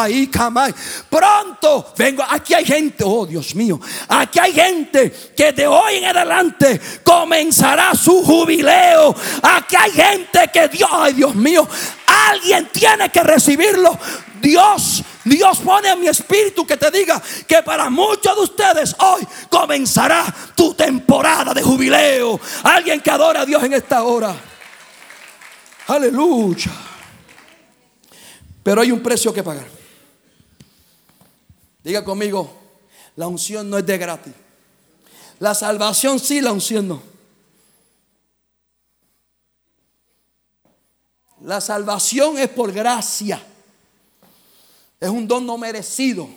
y kamai, pronto vengo. Aquí hay gente, oh Dios mío, aquí hay gente que de hoy en adelante comenzará su jubileo. Aquí hay gente que Dios, ay Dios mío, alguien tiene que recibirlo. Dios, Dios pone en mi espíritu que te diga que para muchos de ustedes hoy comenzará tu temporada de jubileo. Alguien que adora a Dios en esta hora. Aleluya. Pero hay un precio que pagar. Diga conmigo, la unción no es de gratis. La salvación sí, la unción no. La salvación es por gracia. Es un don no merecido.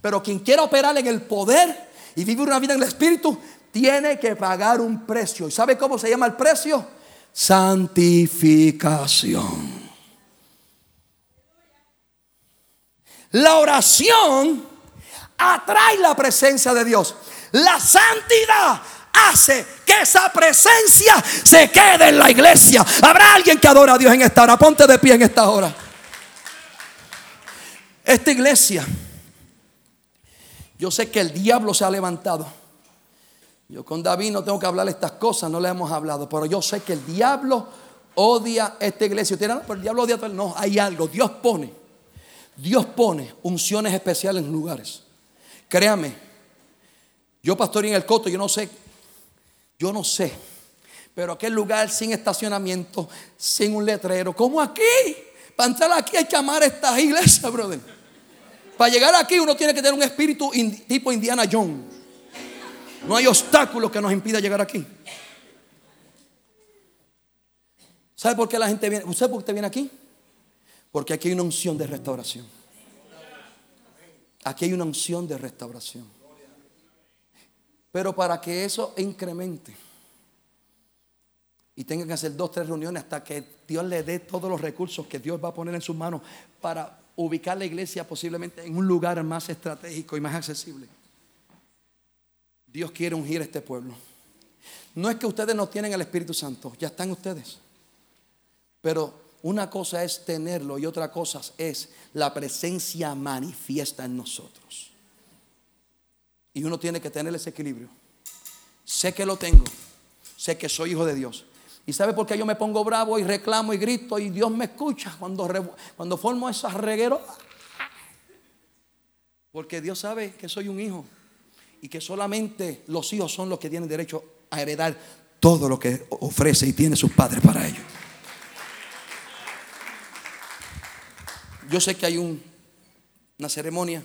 Pero quien quiera operar en el poder y vivir una vida en el Espíritu, tiene que pagar un precio. ¿Y sabe cómo se llama el precio? Santificación. La oración atrae la presencia de Dios. La santidad hace que esa presencia se quede en la iglesia. Habrá alguien que adora a Dios en esta hora. Ponte de pie en esta hora. Esta iglesia, yo sé que el diablo se ha levantado. Yo con David no tengo que hablar estas cosas, no le hemos hablado, pero yo sé que el diablo odia esta iglesia. Usted pero el diablo odia todo. No, hay algo. Dios pone, Dios pone unciones especiales en lugares. Créame, yo pastor en el coto, yo no sé, yo no sé, pero aquel lugar sin estacionamiento, sin un letrero, como aquí. Para entrar aquí hay que amar esta iglesia, brother. Para llegar aquí uno tiene que tener un espíritu tipo Indiana Jones. No hay obstáculos que nos impida llegar aquí. ¿Sabe por qué la gente viene? ¿Usted por qué viene aquí? Porque aquí hay una unción de restauración. Aquí hay una unción de restauración. Pero para que eso incremente y tengan que hacer dos, tres reuniones hasta que Dios le dé todos los recursos que Dios va a poner en sus manos para ubicar la iglesia posiblemente en un lugar más estratégico y más accesible. Dios quiere ungir a este pueblo. No es que ustedes no tienen el Espíritu Santo, ya están ustedes. Pero una cosa es tenerlo y otra cosa es la presencia manifiesta en nosotros. Y uno tiene que tener ese equilibrio. Sé que lo tengo, sé que soy hijo de Dios, ¿Y sabe por qué yo me pongo bravo y reclamo y grito y Dios me escucha cuando, cuando formo esas regueros? Porque Dios sabe que soy un hijo y que solamente los hijos son los que tienen derecho a heredar todo lo que ofrece y tiene sus padres para ellos. Yo sé que hay una ceremonia,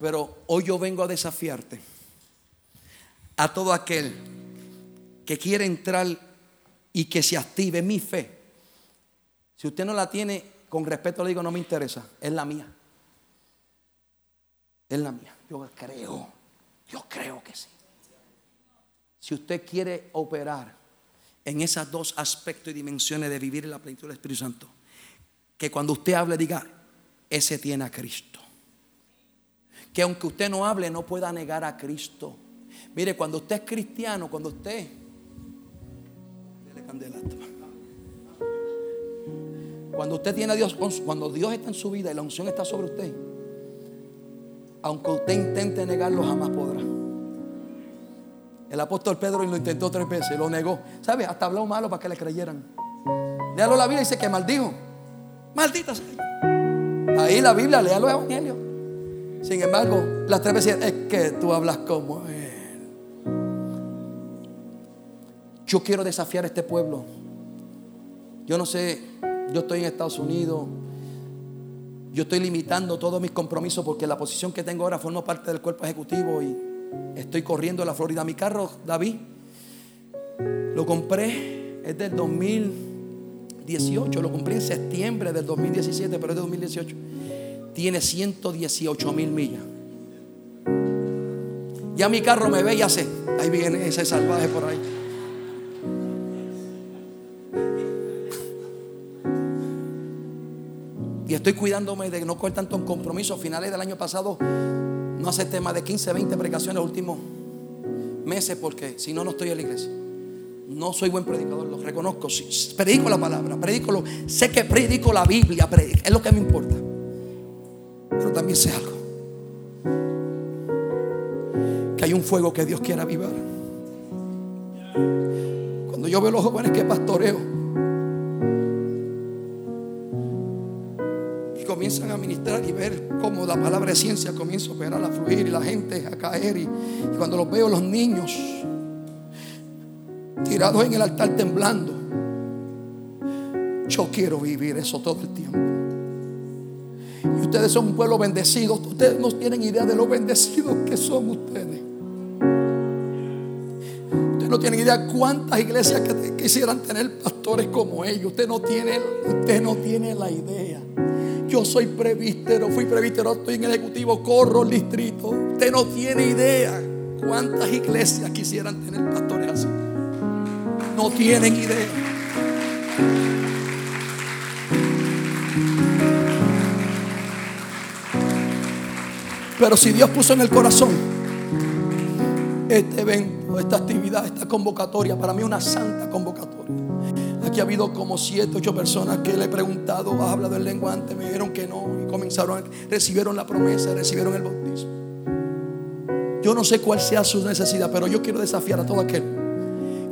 pero hoy yo vengo a desafiarte a todo aquel que quiere entrar y que se active mi fe. Si usted no la tiene, con respeto le digo, no me interesa, es la mía. Es la mía. Yo creo, yo creo que sí. Si usted quiere operar en esos dos aspectos y dimensiones de vivir en la plenitud del Espíritu Santo, que cuando usted hable diga, ese tiene a Cristo. Que aunque usted no hable, no pueda negar a Cristo. Mire, cuando usted es cristiano, cuando usted cuando usted tiene a Dios, cuando Dios está en su vida y la unción está sobre usted, aunque usted intente negarlo, jamás podrá. El apóstol Pedro lo intentó tres veces, lo negó. ¿Sabe? Hasta habló malo para que le creyeran. Léalo la Biblia y dice que maldijo. Maldita sea. Ahí la Biblia, lea los evangelios. Sin embargo, las tres veces es que tú hablas como él. Yo quiero desafiar a este pueblo. Yo no sé, yo estoy en Estados Unidos. Yo estoy limitando todos mis compromisos porque la posición que tengo ahora formo parte del cuerpo ejecutivo y estoy corriendo a la Florida. Mi carro, David, lo compré, es del 2018, lo compré en septiembre del 2017, pero es de 2018. Tiene 118 mil millas. Ya mi carro me ve y hace, ahí viene ese salvaje por ahí. Y estoy cuidándome de no coger tanto en compromiso. A finales del año pasado no acepté más de 15, 20 precaciones los últimos meses porque si no, no estoy en la iglesia. No soy buen predicador, lo reconozco. Predico la palabra, predico lo, sé que predico la Biblia, es lo que me importa. Pero también sé algo. Que hay un fuego que Dios quiere avivar. Cuando yo veo a los jóvenes que pastoreo y comienzan a ministrar y ver cómo la palabra de ciencia comienza a operar, a fluir y la gente a caer. y cuando los veo los niños tirados en el altar temblando. Yo quiero vivir eso todo el tiempo. Ustedes son un pueblo bendecido. Ustedes no tienen idea de lo bendecidos que son ustedes. Ustedes no tienen idea cuántas iglesias quisieran tener pastores como ellos. Usted no tiene, usted no tiene la idea. Yo soy prevístero, fui prevístero, estoy en el ejecutivo, corro el distrito. Usted no tiene idea cuántas iglesias quisieran tener pastores así no tienen idea. Pero si Dios puso en el corazón este evento, esta actividad, esta convocatoria, para mí una santa convocatoria. Aquí ha habido como siete, ocho personas que le he preguntado, ¿has hablado en lengua antes? Me dijeron que no y comenzaron, recibieron la promesa, recibieron el bautismo. Yo no sé cuál sea su necesidad, pero yo quiero desafiar a todo aquel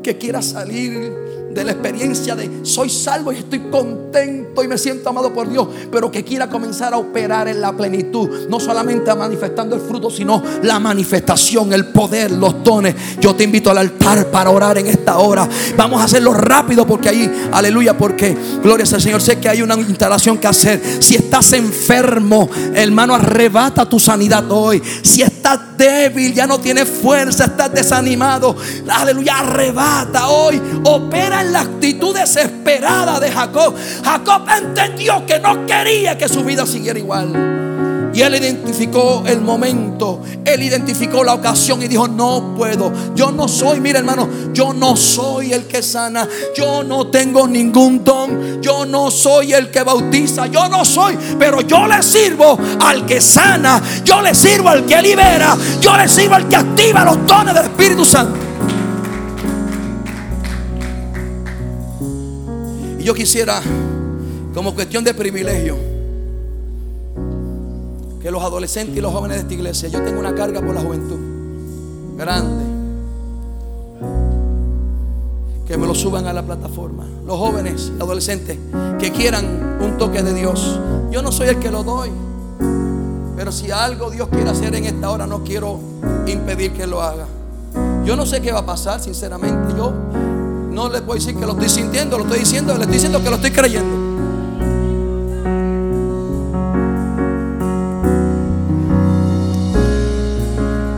que quiera salir de la experiencia de soy salvo y estoy contento y me siento amado por Dios, pero que quiera comenzar a operar en la plenitud, no solamente manifestando el fruto, sino la manifestación, el poder, los dones. Yo te invito al altar para orar en esta hora. Vamos a hacerlo rápido porque ahí, aleluya, porque gloria al Señor, sé que hay una instalación que hacer. Si estás enfermo, hermano, arrebata tu sanidad hoy. Si estás débil, ya no tienes fuerza, estás desanimado, aleluya, arrebata hoy, opera en la actitud desesperada de Jacob. Jacob entendió que no quería que su vida siguiera igual. Y él identificó el momento, él identificó la ocasión y dijo, no puedo, yo no soy, mira hermano, yo no soy el que sana, yo no tengo ningún don, yo no soy el que bautiza, yo no soy, pero yo le sirvo al que sana, yo le sirvo al que libera, yo le sirvo al que activa los dones del Espíritu Santo. Yo quisiera, como cuestión de privilegio, que los adolescentes y los jóvenes de esta iglesia, yo tengo una carga por la juventud grande, que me lo suban a la plataforma. Los jóvenes adolescentes que quieran un toque de Dios, yo no soy el que lo doy, pero si algo Dios quiere hacer en esta hora, no quiero impedir que lo haga. Yo no sé qué va a pasar, sinceramente. Yo no le puedo decir que lo estoy sintiendo, lo estoy diciendo, le estoy diciendo que lo estoy creyendo.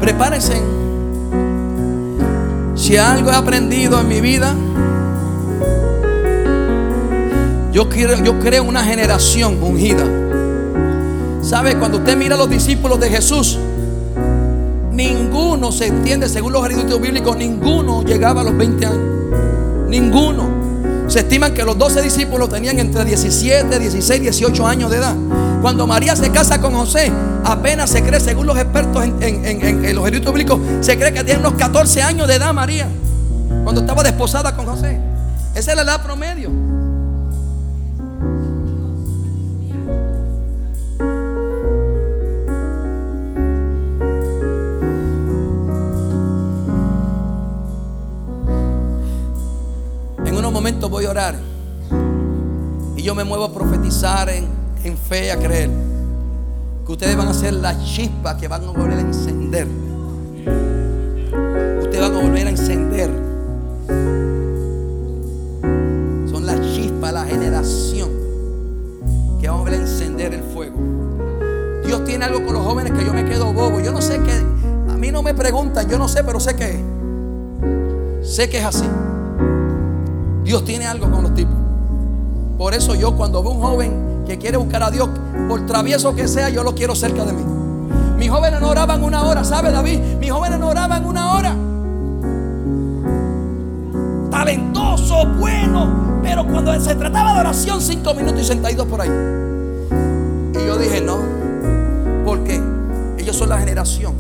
Prepárense. Si algo he aprendido en mi vida, yo creo una generación ungida. ¿Sabe? Cuando usted mira a los discípulos de Jesús, ninguno se entiende, según los eruditos bíblicos, ninguno llegaba a los 20 años. Ninguno. Se estiman que los 12 discípulos tenían entre 17, 16, 18 años de edad. Cuando María se casa con José, apenas se cree, según los expertos en, los eruditos bíblicos, se cree que tiene unos 14 años de edad María. Cuando estaba desposada con José. Esa es la edad promedio. Voy a orar. Y yo me muevo a profetizar en, en fe, a creer. Que ustedes van a ser la chispa que van a volver a encender. Ustedes van a volver a encender. Son la chispa, la generación que van a volver a encender el fuego. Dios tiene algo con los jóvenes que yo me quedo bobo. Yo no sé qué. A mí no me preguntan, yo no sé, pero sé que Sé que es así. Dios tiene algo con los tipos. Por eso yo cuando veo un joven que quiere buscar a Dios, por travieso que sea, yo lo quiero cerca de mí. Mis jóvenes no oraban una hora, ¿sabe David? Mis jóvenes no oraban una hora. Talentoso, bueno, pero cuando se trataba de oración, cinco minutos y sentaditos por ahí. Y yo dije, no, porque ellos son la generación.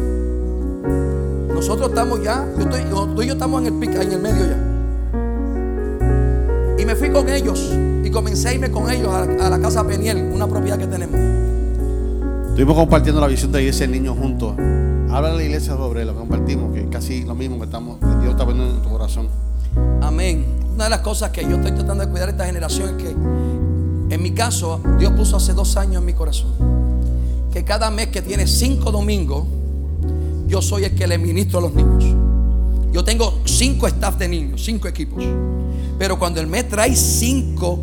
Nosotros estamos ya, yo estoy, tú y yo estamos en el pica, en el medio ya. Me fui con ellos y comencé a irme con ellos a, a la casa Peniel, una propiedad que tenemos. Estuvimos compartiendo la visión de ese niño juntos. Habla a la iglesia sobre lo que compartimos, que es casi lo mismo que estamos, que Dios está poniendo en tu corazón. Amén. Una de las cosas que yo estoy tratando de cuidar esta generación es que, en mi caso, Dios puso hace dos años en mi corazón que cada mes que tiene cinco domingos, yo soy el que le ministro a los niños. Yo tengo cinco staff de niños, cinco equipos. Pero cuando el mes trae cinco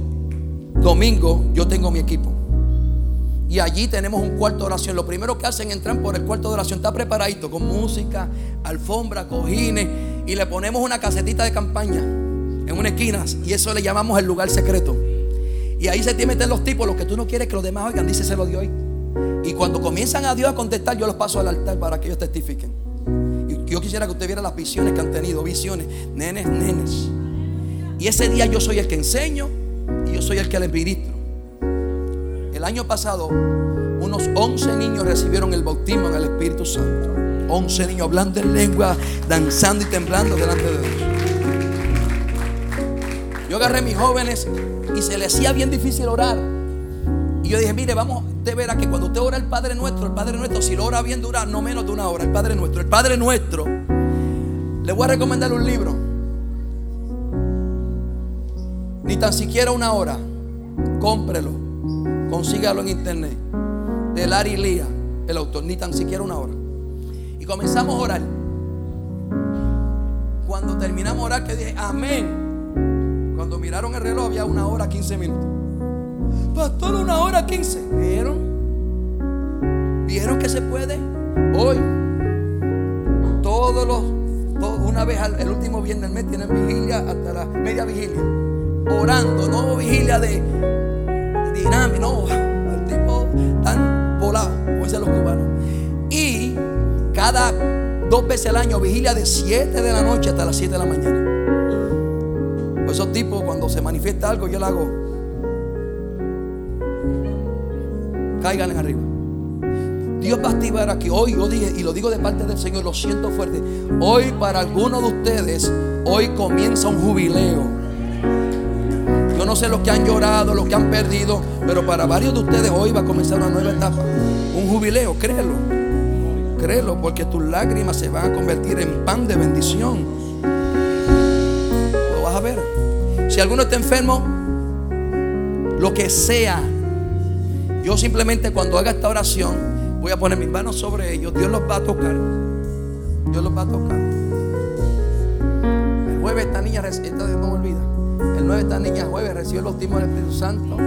domingos, yo tengo mi equipo. Y allí tenemos un cuarto de oración. Lo primero que hacen entran por el cuarto de oración. Está preparadito con música, alfombra, cojines. Y le ponemos una casetita de campaña en una esquina. Y eso le llamamos el lugar secreto. Y ahí se te meten los tipos, los que tú no quieres que los demás oigan, dice se lo dio hoy. Y cuando comienzan a Dios a contestar, yo los paso al altar para que ellos testifiquen. Y yo quisiera que usted viera las visiones que han tenido, visiones, nenes, nenes. Y ese día yo soy el que enseño y yo soy el que les ministro. El año pasado, unos 11 niños recibieron el bautismo en el Espíritu Santo. 11 niños hablando en lengua, danzando y temblando delante de Dios. Yo agarré a mis jóvenes y se les hacía bien difícil orar. Y yo dije, mire, vamos, usted verá que cuando usted ora el Padre Nuestro, el Padre Nuestro, si lo ora bien dura no menos de una hora, el Padre Nuestro, el Padre Nuestro, le voy a recomendar un libro. Ni tan siquiera una hora. Cómprelo. Consígalo en internet. De Larry Lía, el autor. Ni tan siquiera una hora. Y comenzamos a orar. Cuando terminamos a orar, que dije, amén. Cuando miraron el reloj, había una hora, 15 minutos. Pastor, una hora, 15. ¿Vieron? ¿Vieron que se puede? Hoy, todos los, una vez al el último viernes del mes tienen vigilia hasta la media vigilia. Orando, no vigilia de, dinámica, no, el tipo tan volado, como dicen los cubanos. Y cada dos veces al año, vigilia de 7 de la noche hasta las 7 de la mañana. Pues esos tipos, cuando se manifiesta algo, yo le hago. Caigan en arriba. Dios va a activar aquí. Hoy yo dije, y lo digo de parte del Señor, lo siento fuerte. Hoy para algunos de ustedes, hoy comienza un jubileo. Sé los que han llorado, los que han perdido, pero para varios de ustedes hoy va a comenzar una nueva etapa. Un jubileo, créelo. Créelo, porque tus lágrimas se van a convertir en pan de bendición. Lo vas a ver. Si alguno está enfermo, lo que sea, yo simplemente cuando haga esta oración voy a poner mis manos sobre ellos. Dios los va a tocar. Dios los va a tocar. El jueves esta niña, reci- esto no me olvida. El 9 esta niña jueves recibió el bautismo del Espíritu Santo.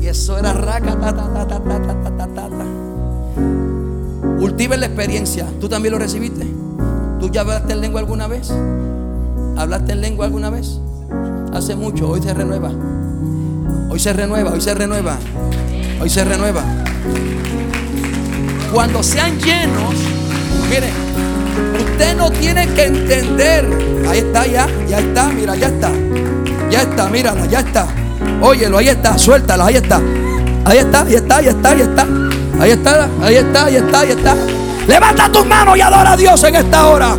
Y eso era raca, ta, ta, ta, ta, ta. Cultiven la experiencia. ¿Tú también lo recibiste? ¿Tú ya hablaste en lengua alguna vez? ¿Hablaste en lengua alguna vez? Hace mucho, hoy se renueva. Hoy se renueva, hoy se renueva. Hoy se renueva. Cuando sean llenos, mire, usted no tiene que entender. Ahí está, ya, ya está, mira, ya está. Ya está, mírala, ya está. Óyelo, ahí está, suéltala, ahí está. Ahí está, ahí está, ahí está, ahí está. Ahí está, ahí está, ahí está, ahí está. Levanta tus manos y adora a Dios en esta hora.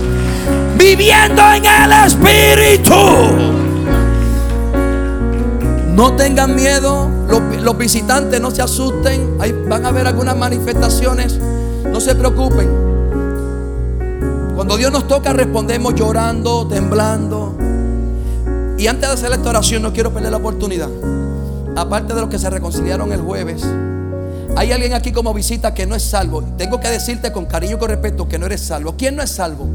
Viviendo en el Espíritu. No tengan miedo, los, los visitantes no se asusten, Ahí van a haber algunas manifestaciones, no se preocupen. Cuando Dios nos toca respondemos llorando, temblando. Y antes de hacer esta oración no quiero perder la oportunidad. Aparte de los que se reconciliaron el jueves, hay alguien aquí como visita que no es salvo. Tengo que decirte con cariño y con respeto que no eres salvo. ¿Quién no es salvo?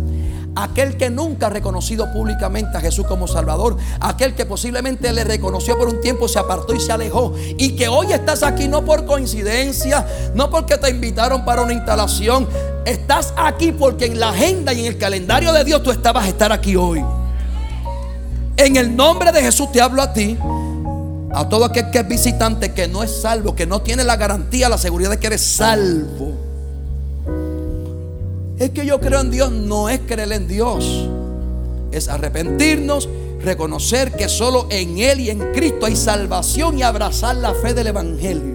Aquel que nunca ha reconocido públicamente a Jesús como Salvador. Aquel que posiblemente le reconoció por un tiempo, se apartó y se alejó. Y que hoy estás aquí no por coincidencia, no porque te invitaron para una instalación. Estás aquí porque en la agenda y en el calendario de Dios tú estabas a estar aquí hoy. En el nombre de Jesús te hablo a ti. A todo aquel que es visitante, que no es salvo, que no tiene la garantía, la seguridad de que eres salvo. Es que yo creo en Dios, no es creer en Dios. Es arrepentirnos, reconocer que solo en Él y en Cristo hay salvación y abrazar la fe del Evangelio.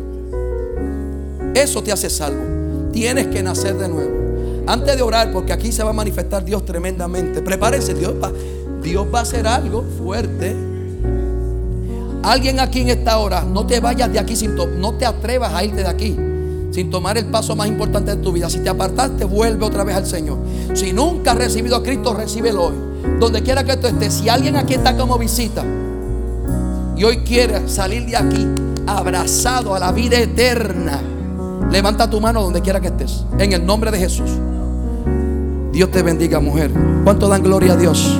Eso te hace salvo. Tienes que nacer de nuevo. Antes de orar, porque aquí se va a manifestar Dios tremendamente. Prepárense, Dios Dios va a hacer algo fuerte. Alguien aquí en esta hora, no te vayas de aquí sin no te atrevas a irte de aquí sin tomar el paso más importante de tu vida. Si te apartaste, vuelve otra vez al Señor. Si nunca has recibido a Cristo, recíbelo hoy. Donde quiera que tú estés, si alguien aquí está como visita y hoy quiere salir de aquí abrazado a la vida eterna, levanta tu mano donde quiera que estés. En el nombre de Jesús. Dios te bendiga, mujer. ¿Cuánto dan gloria a Dios?